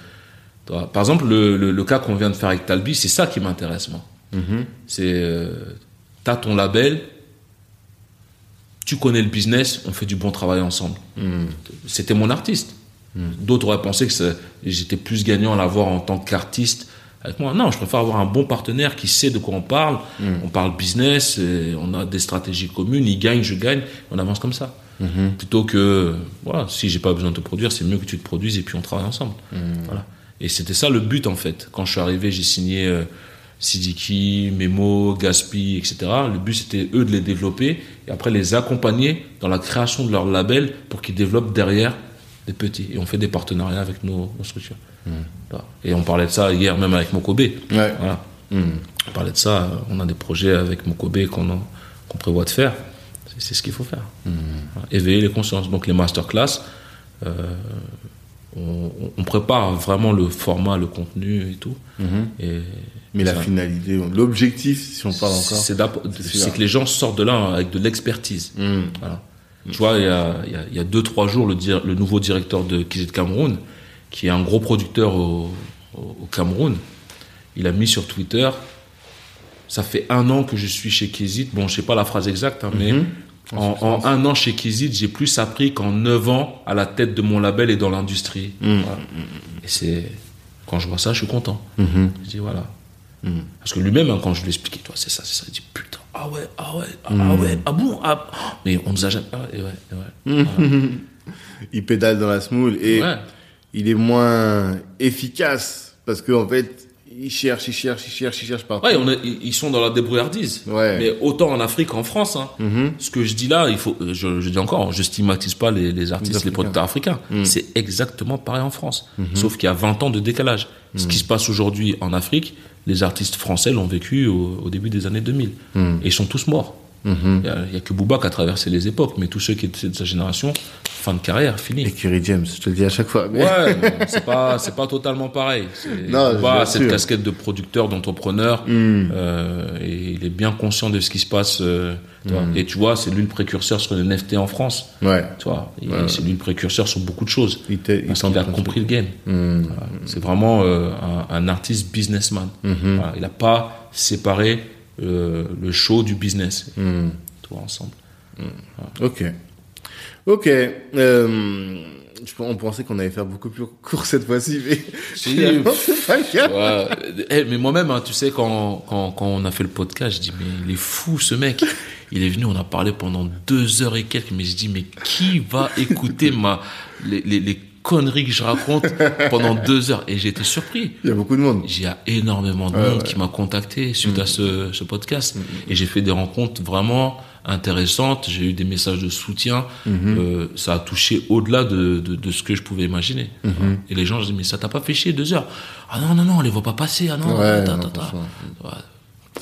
toi, Par exemple, le, le- le cas qu'on vient de faire avec Talbi, c'est ça qui m'intéresse, moi. C'est, euh, t'as ton label, tu connais le business, on fait du bon travail ensemble. C'était mon artiste. D'autres auraient pensé que j'étais plus gagnant à l'avoir en tant qu'artiste avec moi. Non, je préfère avoir un bon partenaire qui sait de quoi on parle. On parle business, et on a des stratégies communes, il gagne, je gagne, on avance comme ça. Plutôt que, voilà, si j'ai pas besoin de te produire, c'est mieux que tu te produises et puis on travaille ensemble. Voilà. Et c'était ça le but en fait. Quand je suis arrivé, j'ai signé euh, Sidiki, Memo, Gaspi, etc. Le but c'était eux de les développer et après les accompagner dans la création de leur label pour qu'ils développent derrière des petits. Et on fait des partenariats avec nos, nos structures. Voilà. Et on parlait de ça hier même avec Mokobe. Ouais. Voilà. On parlait de ça, on a des projets avec Mokobe qu'on prévoit de faire. C'est- ce qu'il faut faire. Voilà. Éveiller les consciences. Donc les masterclass, euh, on, on prépare vraiment le format, le contenu et tout. Et Mais la ça- finalité, l'objectif, si on parle encore. c'est que les gens sortent de là avec de l'expertise. Hmm. Voilà. Tu vois, il y a, il y a- il y a deux, trois jours, le, nouveau directeur de Kizit Cameroun, qui est un gros producteur au, Cameroun, il a mis sur Twitter Ça fait un an que je suis chez Kizit. Bon, je sais pas la phrase exacte, hein, mais en, en un an chez Kizit, j'ai plus appris qu'en neuf ans à la tête de mon label et dans l'industrie. Voilà. Et c'est. Quand je vois ça, je suis content. Je dis voilà. Parce que lui-même, hein, quand je lui expliquais, toi, c'est ça, c'est ça, il dit putain, ah ouais, ah ouais, ah, ah ouais, ah bon, ah. Mais on nous a jamais. Ah, et ouais, et ouais. Il pédale dans la smoule et Ouais. il est moins efficace parce qu'en fait, il cherche, il cherche, il cherche, il cherche partout. Ouais, on est- ils sont dans la débrouillardise. Ouais. Mais autant en Afrique qu'en France. Hein. Ce que je dis là, il faut, je, je dis encore, je stigmatise pas les, les artistes, les, producteurs africains. C'est exactement pareil en France. Sauf qu'il y a 20 ans de décalage. Ce qui se passe aujourd'hui en Afrique, les artistes français l'ont vécu au, au début des années 2000. Et ils sont tous morts. Il a- il y a, que Booba qui a traversé les époques, mais tous ceux qui étaient de sa génération, fin de carrière, fini. Et Kerry James, je te le dis à chaque fois. mais- Ouais, c'est pas c'est pas totalement pareil. Non, il a pas bien cette casquette de producteur, d'entrepreneur, Hmm. euh, et il est bien conscient de ce qui se passe. euh, vois. Et tu vois, c'est lui le précurseur sur le NFT en France. Ouais. Tu vois, c'est lui le précurseur sur beaucoup de choses. Il il parce qu'il a compris le game. Hmm. Voilà. C'est vraiment euh, un, un artiste businessman. Hmm. Voilà. Il n'a pas séparé le show du business. Hmm. Tu vois, ensemble. Ok. Ok. Euh, on pensait qu'on allait faire beaucoup plus court cette fois-ci, mais Si. finalement, c'est pas le cas. Ouais. Eh, mais moi-même, hein, tu sais, quand, quand, quand on a fait le podcast, je dis, mais il est fou ce mec. Il est venu, on a parlé pendant deux heures et quelques, mais je dis, mais qui va écouter ma, les, les, les conneries que je raconte pendant deux heures Et j'ai été surpris. Il y a beaucoup de monde. Il y a énormément de monde qui m'a contacté suite à ce, ce podcast. Et j'ai fait des rencontres vraiment intéressantes. J'ai eu des messages de soutien. Euh, ça a touché au-delà de, de, de ce que je pouvais imaginer. Et les gens, je dis, mais ça t'a pas fait chier deux heures? Ah non, non, non, on les voit pas passer. Ah non, Ouais.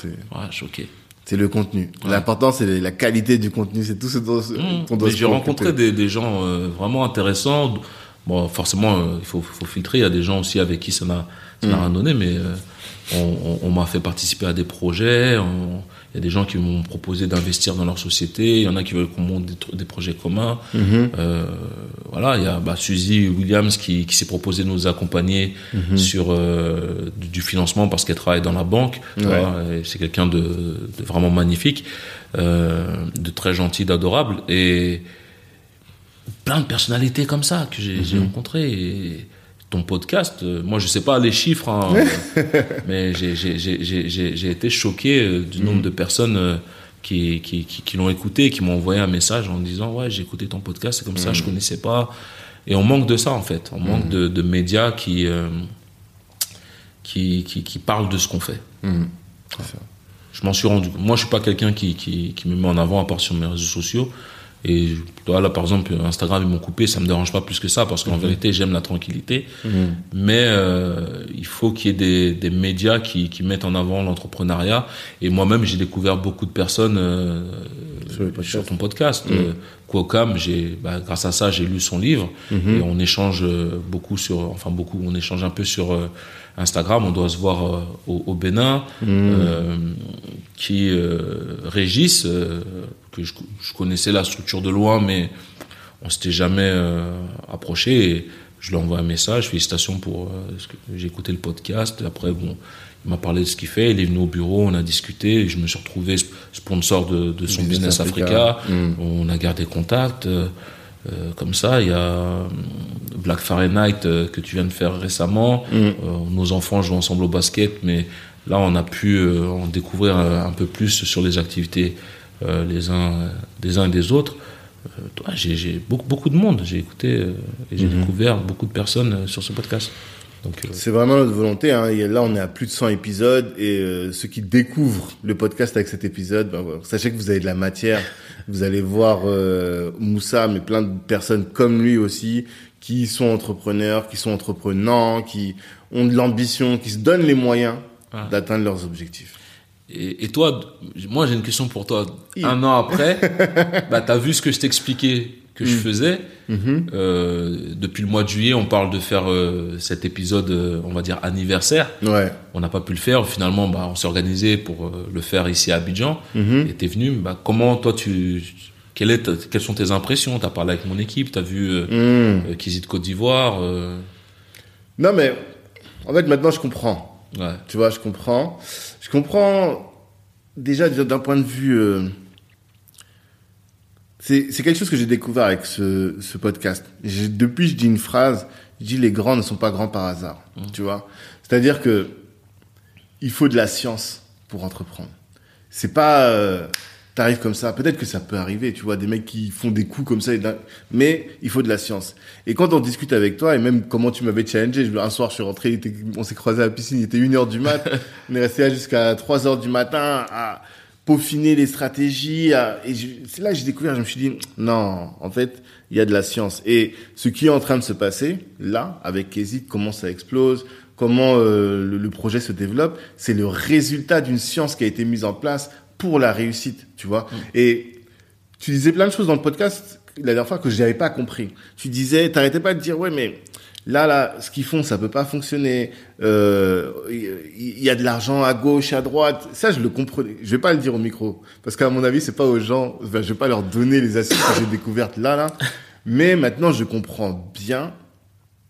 Ouais, ouais, choqué. C'est le contenu. L'important, c'est la qualité du contenu. C'est tout ce dont mmh. J'ai rencontré des, des gens euh, vraiment intéressants. Bon, forcément, euh, il faut, faut, filtrer. Il y a des gens aussi avec qui ça n'a mmh. rien donné, mais euh, on, on, m'a fait participer à des projets. Il y a des gens qui m'ont proposé d'investir dans leur société. Il y en a qui veulent qu'on monte des, des, projets communs. Mhm. Euh, voilà, il y a bah, Suzy Williams qui, qui s'est proposé de nous accompagner mhm. sur euh, du, financement parce qu'elle travaille dans la banque. C'est quelqu'un de, de, vraiment magnifique, euh, de très gentil, d'adorable et plein de personnalités comme ça que j'ai mhm. rencontrées. Et, ton podcast, euh, moi je sais pas les chiffres, hein, mais j'ai été choqué euh, du nombre mm. de personnes euh, qui, qui, qui, l'ont écouté, qui m'ont envoyé un message en disant ouais j'ai écouté ton podcast, c'est comme ça, je mm. connaissais pas. Et on manque de ça en fait, on manque mm. de, de, médias qui, qui, qui, qui, parlent de ce qu'on fait. Je m'en suis rendu. Moi je suis pas quelqu'un qui me met en avant à part sur mes réseaux sociaux. Et là, par exemple, Instagram, ils m'ont coupé, ça me dérange pas plus que ça, parce qu'en mhm. vérité, j'aime la tranquillité. Mhm. Mais euh, il faut qu'il y ait des, des médias qui, qui, mettent en avant l'entrepreneuriat. Et moi-même, j'ai découvert beaucoup de personnes euh, sur, ton podcast. Mmh. Euh, Quocam, j'ai, bah, grâce à ça, j'ai lu son livre. Mhm. Et on échange euh, beaucoup sur, enfin beaucoup, on échange un peu sur euh, Instagram. On doit se voir au, au, Bénin, qui régissent que je, je, connaissais la structure de loin, mais on s'était jamais euh, approché. Et je lui envoie un message, félicitations pour euh, j'ai écouté le podcast. Après, bon, il m'a parlé de ce qu'il fait. Il est venu au bureau, on a discuté. Et je me suis retrouvé sponsor de, de son Business, Africa. Hmm. On a gardé contact. Euh, euh, comme ça, il y a Black Fahrenheit que tu viens de faire récemment. Mm. nos enfants jouent ensemble au basket, mais là, on a pu en découvrir un, peu plus sur les activités euh, les uns des uns et des autres. Euh, j'ai beaucoup, beaucoup de monde. J'ai écouté euh, et j'ai mhm. découvert beaucoup de personnes sur ce podcast. C'est vraiment notre volonté. Hein. là, on est à plus de 100 épisodes et ceux qui découvrent le podcast avec cet épisode, ben, sachez que vous avez de la matière. Vous allez voir Moussa, mais plein de personnes comme lui aussi, qui sont entrepreneurs, qui sont entreprenants, qui ont de l'ambition, qui se donnent les moyens ah. d'atteindre leurs objectifs. Et, et, toi, moi j'ai une question pour toi. Un an après, bah, tu as vu ce que je t'expliquais que je mm. faisais. Mm-hmm. Euh, depuis le mois de juillet, on parle de faire euh, cet épisode, euh, on va dire anniversaire. Ouais. On n'a pas pu le faire. Finalement, bah, on s'est organisé pour euh, le faire ici à Abidjan. Mm-hmm. Et tu es venu. Bah, comment toi, tu, quelle est quelles sont tes impressions? Tu as parlé avec mon équipe, tu as vu euh, mm. Kizzy de Côte d'Ivoire Non, mais en fait, maintenant, je comprends. Ouais. Tu vois, je comprends. Je comprends déjà d'un point de vue. C'est quelque chose que j'ai découvert avec ce, ce podcast. Depuis, je dis une phrase. Je dis les grands ne sont pas grands par hasard. Mmh. Tu vois. C'est-à-dire que il faut de la science pour entreprendre. C'est pas. Euh, t'arrives comme ça. Peut-être que ça peut arriver, tu vois, des mecs qui font des coups comme ça. Mais il faut de la science. Et quand on discute avec toi, et même comment tu m'avais challengé, un soir, je suis rentré, on s'est croisé à la piscine, il était 1h du mat. on est resté là jusqu'à 3h du matin à peaufiner les stratégies. et c'est là que j'ai découvert, je me suis dit, non, en fait, il y a de la science. Et ce qui est en train de se passer, là, avec Kezit, comment ça explose, comment euh, le, le, projet se développe, c'est le résultat d'une science qui a été mise en place pour la réussite, tu vois. Mm. Et tu disais plein de choses dans le podcast la dernière fois que je n'avais pas compris. Tu disais, t'arrêtais pas de dire, ouais, mais là, là, ce qu'ils font, ça peut pas fonctionner. Euh, il y, a de l'argent à gauche, à droite. Ça, je le comprenais. Je vais pas le dire au micro parce qu'à mon avis, c'est pas aux gens. je vais pas leur donner les astuces que j'ai découvertes là, là. Mais maintenant, je comprends bien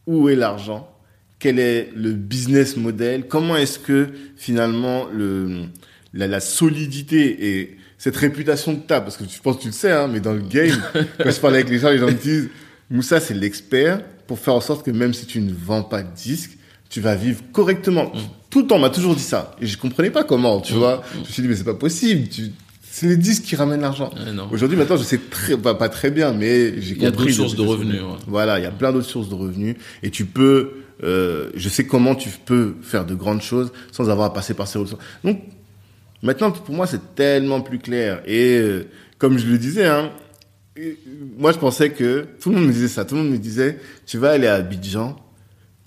où est l'argent, quel est le business model, comment est-ce que finalement le la, la, solidité et cette réputation que tu as, parce que je pense que tu le sais, hein, mais dans le game, quand je parle avec les gens, les gens me disent, Moussa, c'est l'expert pour faire en sorte que même si tu ne vends pas de disques, tu vas vivre correctement. Tout le temps, on m'a toujours dit ça. Et je comprenais pas comment, tu mm. vois. Je me suis dit, mais c'est pas possible. Tu, c'est les disques qui ramènent l'argent. Aujourd'hui, maintenant, je sais très, pas très bien, mais j'ai compris. Il y a d'autres sources de revenus. Voilà, il y a plein d'autres sources de revenus. Et tu peux, euh, je sais comment tu peux faire de grandes choses sans avoir à passer par ces ressources. Donc, Maintenant, pour moi, c'est tellement plus clair. Et euh, comme je le disais, hein, moi, je pensais que tout le monde me disait ça. Tout le monde me disait, tu vas aller à Abidjan,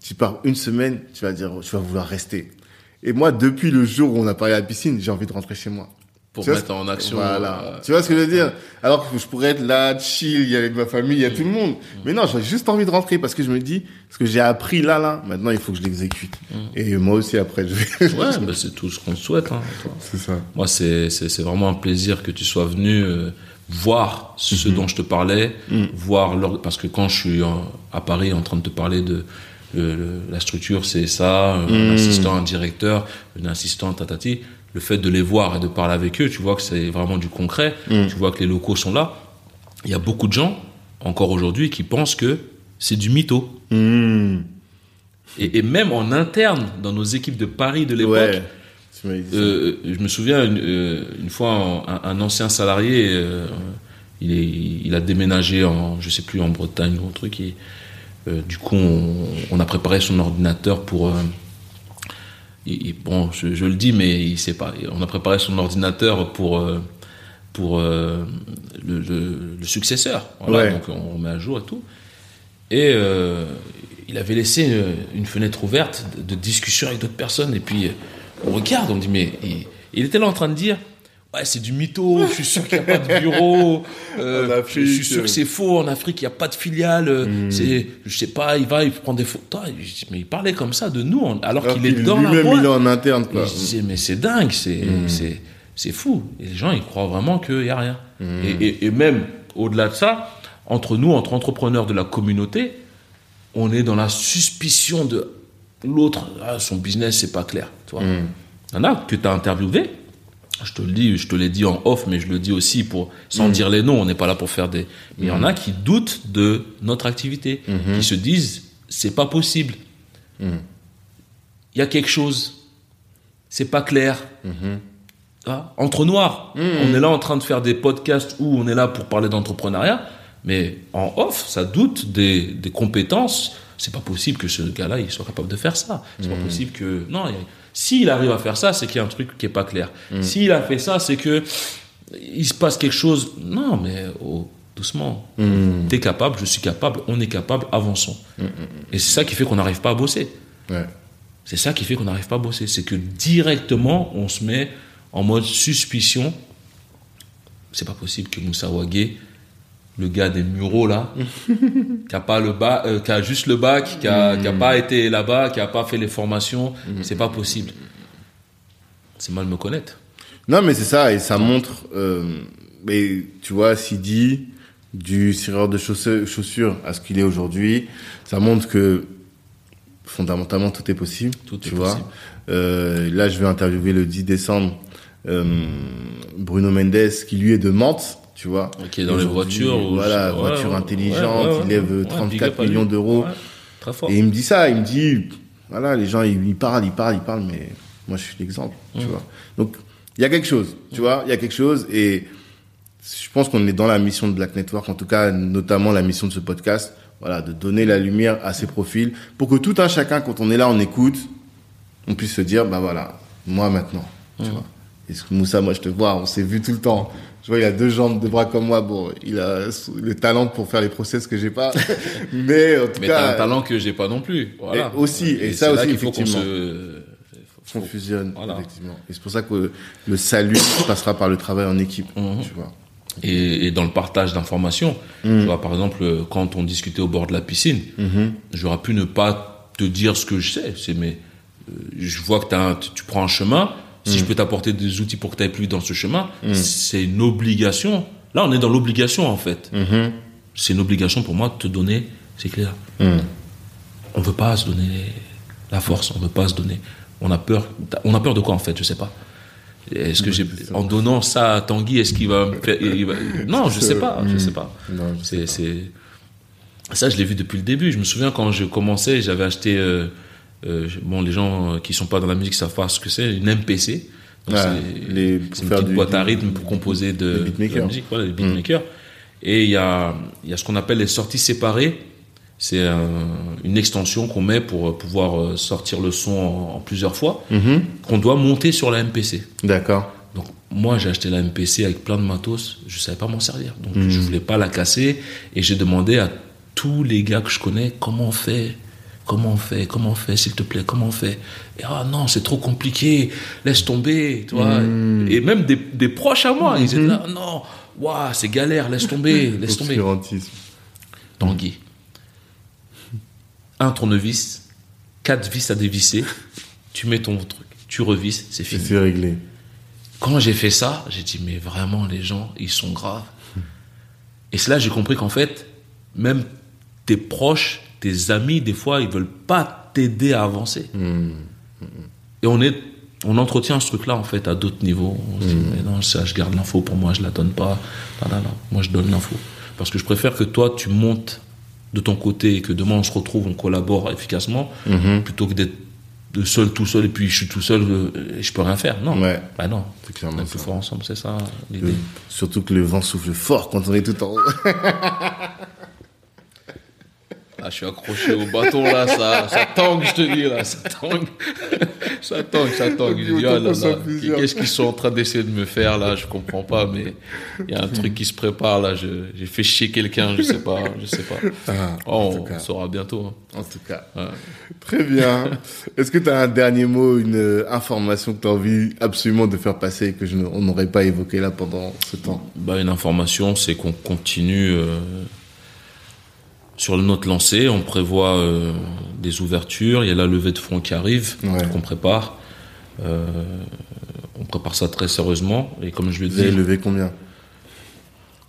tu pars une semaine, tu vas dire, tu vas vouloir rester. Et moi, depuis le jour où on a parlé à la piscine, j'ai envie de rentrer chez moi. pour mettre en action. Voilà. Euh, tu vois ce que je veux dire Alors que je pourrais être là, chill, il y a ma famille, il y a tout le monde. Mais non, j'ai juste envie de rentrer parce que je me dis, ce que j'ai appris là, là, maintenant il faut que je l'exécute. Mm. Et moi aussi après, je vais. ouais, bah, c'est tout ce qu'on souhaite. Hein, c'est ça. Moi, c'est c'est vraiment un plaisir que tu sois venu. Euh, voir ce mm-hmm. dont je te parlais, mm. voir leur... parce que quand je suis à Paris en train de te parler de la structure, c'est ça, un mm. assistant, un directeur, une assistante, tatati le fait de les voir et de parler avec eux, tu vois que c'est vraiment du concret. Tu vois que les locaux sont là. Il y a beaucoup de gens, encore aujourd'hui, qui pensent que c'est du mytho. Et, même en interne, dans nos équipes de Paris de l'époque, euh, je me souviens une, euh, fois, un, ancien salarié, euh, il, est, il a déménagé en, je sais plus, en Bretagne ou un truc. Et, du coup, on, a préparé son ordinateur pour bon, je, le dis, mais il sait pas. On a préparé son ordinateur pour pour le, successeur. Donc on met à jour et tout. Et il avait laissé une, fenêtre ouverte de, discussion avec d'autres personnes. Et puis on regarde, on dit mais il était là en train de dire c'est du mytho, je suis sûr qu'il n'y a pas de bureau, euh, je suis sûr que c'est faux, en Afrique, il n'y a pas de filiale, hmm. c'est, je sais pas, il va, il prend des photos, mais il parlait comme ça de nous, alors, qu'il est dans la boîte. il est en interne, quoi. je mais c'est dingue, c'est, hmm. c'est, c'est fou. Et les gens, ils croient vraiment qu'il n'y a rien. Hmm. Et, et, même, au-delà de ça, entre nous, entre entrepreneurs de la communauté, on est dans la suspicion de l'autre, ah, son business, c'est pas clair, tu vois. Il y en a que tu as interviewé, je te le dis, je te l'ai dit en off, mais je le dis aussi pour sans mm. dire les noms. On n'est pas là pour faire des. Mais il y en a mm. qui doutent de notre activité, mm-hmm. qui se disent c'est pas possible. Il y a quelque chose, c'est pas clair. Ah, entre noirs, on est là en train de faire des podcasts où on est là pour parler d'entrepreneuriat, mais en off, ça doute des, des compétences. C'est pas possible que ce gars-là il soit capable de faire ça. C'est pas possible que non. S'il arrive à faire ça, c'est qu'il y a un truc qui est pas clair. Mm. S'il a fait ça, c'est que il se passe quelque chose. Non, mais oh, doucement. Mm. Tu es capable, je suis capable, on est capable, avançons. Mm, Et c'est ça qui fait qu'on n'arrive pas à bosser. C'est ça qui fait qu'on n'arrive pas à bosser. C'est que directement, on se met en mode suspicion. C'est pas possible que Moussa Wagé le gars des mureaux là, qui a pas le bac, euh, qui a juste le bac, qui a, qui a pas été là-bas, qui a pas fait les formations, c'est pas possible. C'est mal me connaître. Non, mais c'est ça, et ça montre, euh, mais tu vois, Sidi, du serreur de chaussures à ce qu'il est aujourd'hui, ça montre que fondamentalement tout est possible. Tout tu est vois. Euh, là, je vais interviewer le 10 décembre euh, Bruno Mendes, qui lui est de Mantes tu vois. Qui est dans les voitures. Voilà, voiture intelligente, il lève 34 millions d'euros. Très fort. Et il me dit ça, il me dit, voilà, les gens, ils, parlent, ils parlent, ils parlent, mais moi, je suis l'exemple, tu vois. Donc, il y a quelque chose, tu vois, il y a quelque chose, et je pense qu'on est dans la mission de Black Network, en tout cas, notamment la mission de ce podcast, voilà, de donner la lumière à ces profils, pour que tout un chacun, quand on est là, on écoute, on puisse se dire, bah voilà, moi maintenant, tu vois. Que Moussa, moi je te vois, on s'est vu tout le temps. Je vois, il a deux jambes, deux bras comme moi. Bon, il a le talent pour faire les process que j'ai pas. mais en tout mais cas. Mais un talent que j'ai pas non plus. Voilà. Et aussi, et, ça aussi, il faut qu'on se fusionne, effectivement. Et c'est pour ça que le salut passera par le travail en équipe, mhm. tu vois. Et, et, dans le partage d'informations, mhm. tu vois, par exemple, quand on discutait au bord de la piscine, mhm. j'aurais pu ne pas te dire ce que je sais. C'est mais euh, je vois que as tu prends un chemin si je mm. peux t'apporter des outils pour que tu ailles plus vite dans ce chemin, mm. c'est une obligation. Là, on est dans l'obligation, en fait. Mm-hmm. C'est une obligation pour moi de te donner, c'est clair. Mm. On ne veut pas se donner la force, on ne veut pas se donner. On a peur. On a peur de quoi, en fait Je sais pas. Est-ce que j'ai, en donnant ça à Tanguy, est-ce qu'il va, Non, je sais pas. Je sais pas. c'est, ça, je l'ai vu depuis le début. Je me souviens quand je commençais, j'avais acheté. Euh, euh, bon, les gens euh, qui sont pas dans la musique savent pas ce que c'est, une MPC. c'est une petite boîte à rythme pour composer de, la musique, voilà, les beatmakers. Mm. Et il y a, y a ce qu'on appelle les sorties séparées. C'est une extension qu'on met pour euh, pouvoir sortir le son en, plusieurs fois, mm-hmm. qu'on doit monter sur la MPC. D'accord. Donc moi j'ai acheté la MPC avec plein de matos, je savais pas m'en servir, donc je mm. je voulais pas la casser et j'ai demandé à tous les gars que je connais comment on fait comment on fait, comment on fait, s'il te plaît, comment on fait? Et ah non, c'est trop compliqué, laisse tomber, tu vois. Hmm. Et même des, des proches à moi, ils étaient là, non, waouh, c'est galère, laisse tomber, laisse tomber. Tanguy. Un tournevis, quatre vis à dévisser, tu mets ton truc, tu revisses, c'est fini. c'est réglé. Quand j'ai fait ça, j'ai dit, mais vraiment, les gens, ils sont graves. Et c'est là j'ai compris qu'en fait, même tes proches, tes amis, des fois, ils veulent pas t'aider à avancer. Et on est, on entretient ce truc-là, en fait, à d'autres niveaux. On se dit, mais non, ça, je garde l'info pour moi, je la donne pas. Non, non, non, moi, je donne l'info. Parce que je préfère que toi, tu montes de ton côté et que demain, on se retrouve, on collabore efficacement, plutôt que d'être seul, tout seul, et puis je suis tout seul, euh, et je peux rien faire. Non. Ouais. Bah non. C'est On clairement est plus fort ensemble, c'est ça l'idée. Surtout que le vent souffle fort quand on est tout en haut. Ah, je suis accroché au bâton là, ça, ça tangue, je te dis là, ça tangue. ça tangue, ça tangue. Je dis, ah là là, qu'est-ce qu'ils sont en train d'essayer de me faire là, je comprends pas, mais il y a un truc qui se prépare là, j'ai fait chier quelqu'un, je sais pas, je sais pas. Ah, Oh, on saura bientôt. hein. En tout cas. Ouais. Très bien. Est-ce que tu as un dernier mot, une euh, information que tu as envie absolument de faire passer et que je on n'aurait pas évoqué là pendant ce temps? Bah, une information, c'est qu'on continue euh, sur notre lancée. On prévoit euh, des ouvertures. Il y a la levée de fonds qui arrive, Ouais. qu'on prépare. Euh, on prépare ça très sérieusement. Et comme je le Vous avez levé combien?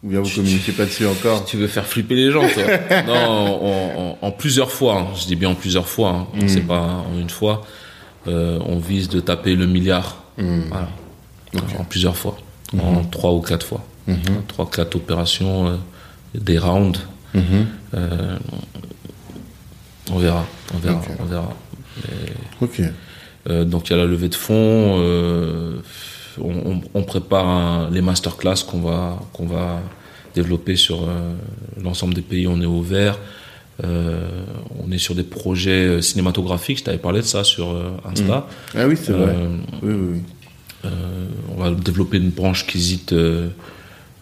Ou bien vous communiquez pas dessus encore? Tu veux faire flipper les gens, toi? Non, en, plusieurs fois. hein. Je dis bien en plusieurs fois. Hein. Mm. C'est pas en une fois. Euh, on vise de taper le milliard. Mm. Voilà. En plusieurs fois. En trois ou quatre fois. Mm-hmm. Trois, quatre opérations, euh, des rounds. Mhm. Euh, on verra, on verra, on verra. Ok. Euh, donc il y a la levée de fonds. euh, on, on- on prépare un- les masterclass qu'on va qu'on va développer sur l'ensemble des pays. On est ouvert. Euh, on est sur des projets cinématographiques. Je t'avais parlé de ça sur euh, Insta. Ah oui, c'est vrai. Euh, Oui, oui, oui. on va développer une branche Kizit, euh,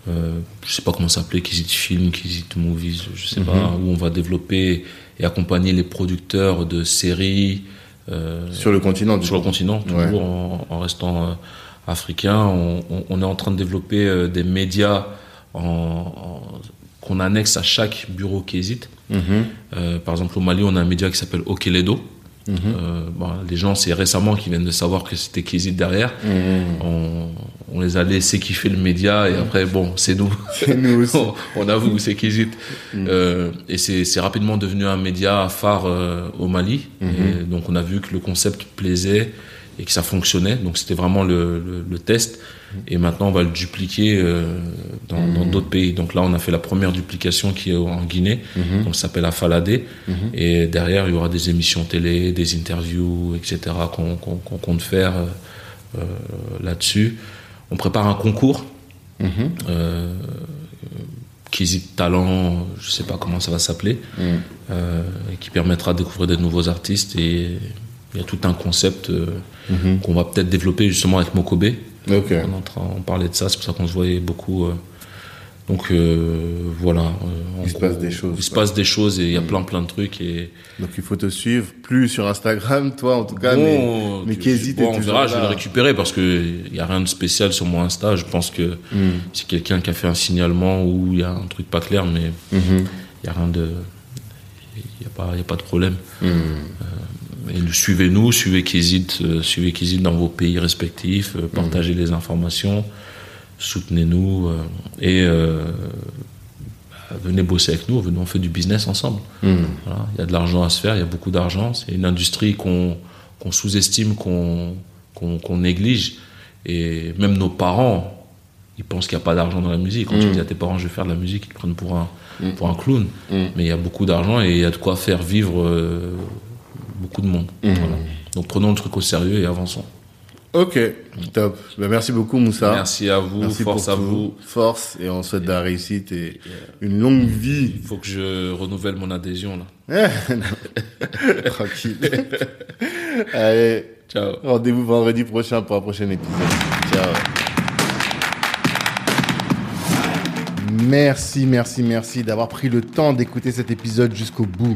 euh, je sais pas comment ça s'appelait, Kizit Film, Kizit Movies, je sais pas, où on va développer et accompagner les producteurs de séries euh, Sur le continent, sur le continent, Ouais. toujours en, en restant euh, africain. On, on- on est en train de développer euh, des médias en, en- qu'on annexe à chaque bureau Kizit. Mhm. Euh, par exemple, au Mali, on a un média qui s'appelle Okeledo. Mhm. Euh, bon, les gens, c'est récemment qu'ils viennent de savoir que c'était Kizit derrière. Mhm. On, on les a laissés kiffer le média et après, bon, c'est nous. C'est nous aussi. on, on avoue, c'est Kizit. Euh, et c'est c'est rapidement devenu un média phare euh, au Mali. Et donc, on a vu que le concept plaisait et que ça fonctionnait. Donc, c'était vraiment le, le, le test. Et maintenant, on va le dupliquer euh, dans dans d'autres pays. Donc là, on a fait la première duplication qui est en Guinée. Donc, ça s'appelle Afaladé. Et derrière, il y aura des émissions télé, des interviews, etc. qu'on compte faire euh, euh, là-dessus. On prépare un concours. Mhm. Euh, Kizit Talent, je sais pas comment ça va s'appeler, Mhm. euh, qui permettra de découvrir de nouveaux artistes. Et il y a tout un concept Mhm. qu'on va peut-être développer justement avec Mokobe. Ok. On train on parlait de ça, c'est pour ça qu'on se voyait beaucoup. euh. donc euh, voilà. euh, Il se passe des choses, Il se passe des choses et il y a plein plein de trucs. Et Donc il faut te suivre, plus sur Instagram, toi en tout cas, Bon, mais, mais tu- qu'hésite bon, on verra, je vais le récupérer parce que il y a rien de spécial sur mon Insta. Je pense que Hmm. c'est quelqu'un qui a fait un signalement ou il y a un truc pas clair, mais il y a rien de, il y a pas, il y a pas de problème. Hmm. Et suivez-nous, suivez Kizit, euh, suivez Kizit dans vos pays respectifs, euh, partagez les informations, soutenez-nous euh, et bah, venez bosser avec nous. Venez, on fait du business ensemble. Voilà, Il y a de l'argent à se faire, il y a beaucoup d'argent. C'est une industrie qu'on sous-estime, qu'on néglige. Et même nos parents, ils pensent qu'il n'y a pas d'argent dans la musique. Quand tu dis à tes parents, je vais faire de la musique, ils te prennent pour un, pour un clown. Mais il y a beaucoup d'argent et il y a de quoi faire vivre euh, beaucoup de monde. Voilà. Donc prenons le truc au sérieux et avançons. Ok, top. Ben, merci beaucoup Moussa. Merci à vous, Merci force pour à tout. vous. Force et on souhaite de la réussite et une longue vie. Il faut que je renouvelle mon adhésion là. Tranquille. Allez, Ciao. rendez-vous vendredi prochain pour un prochain épisode. Ciao. Merci, merci, merci d'avoir pris le temps d'écouter cet épisode jusqu'au bout.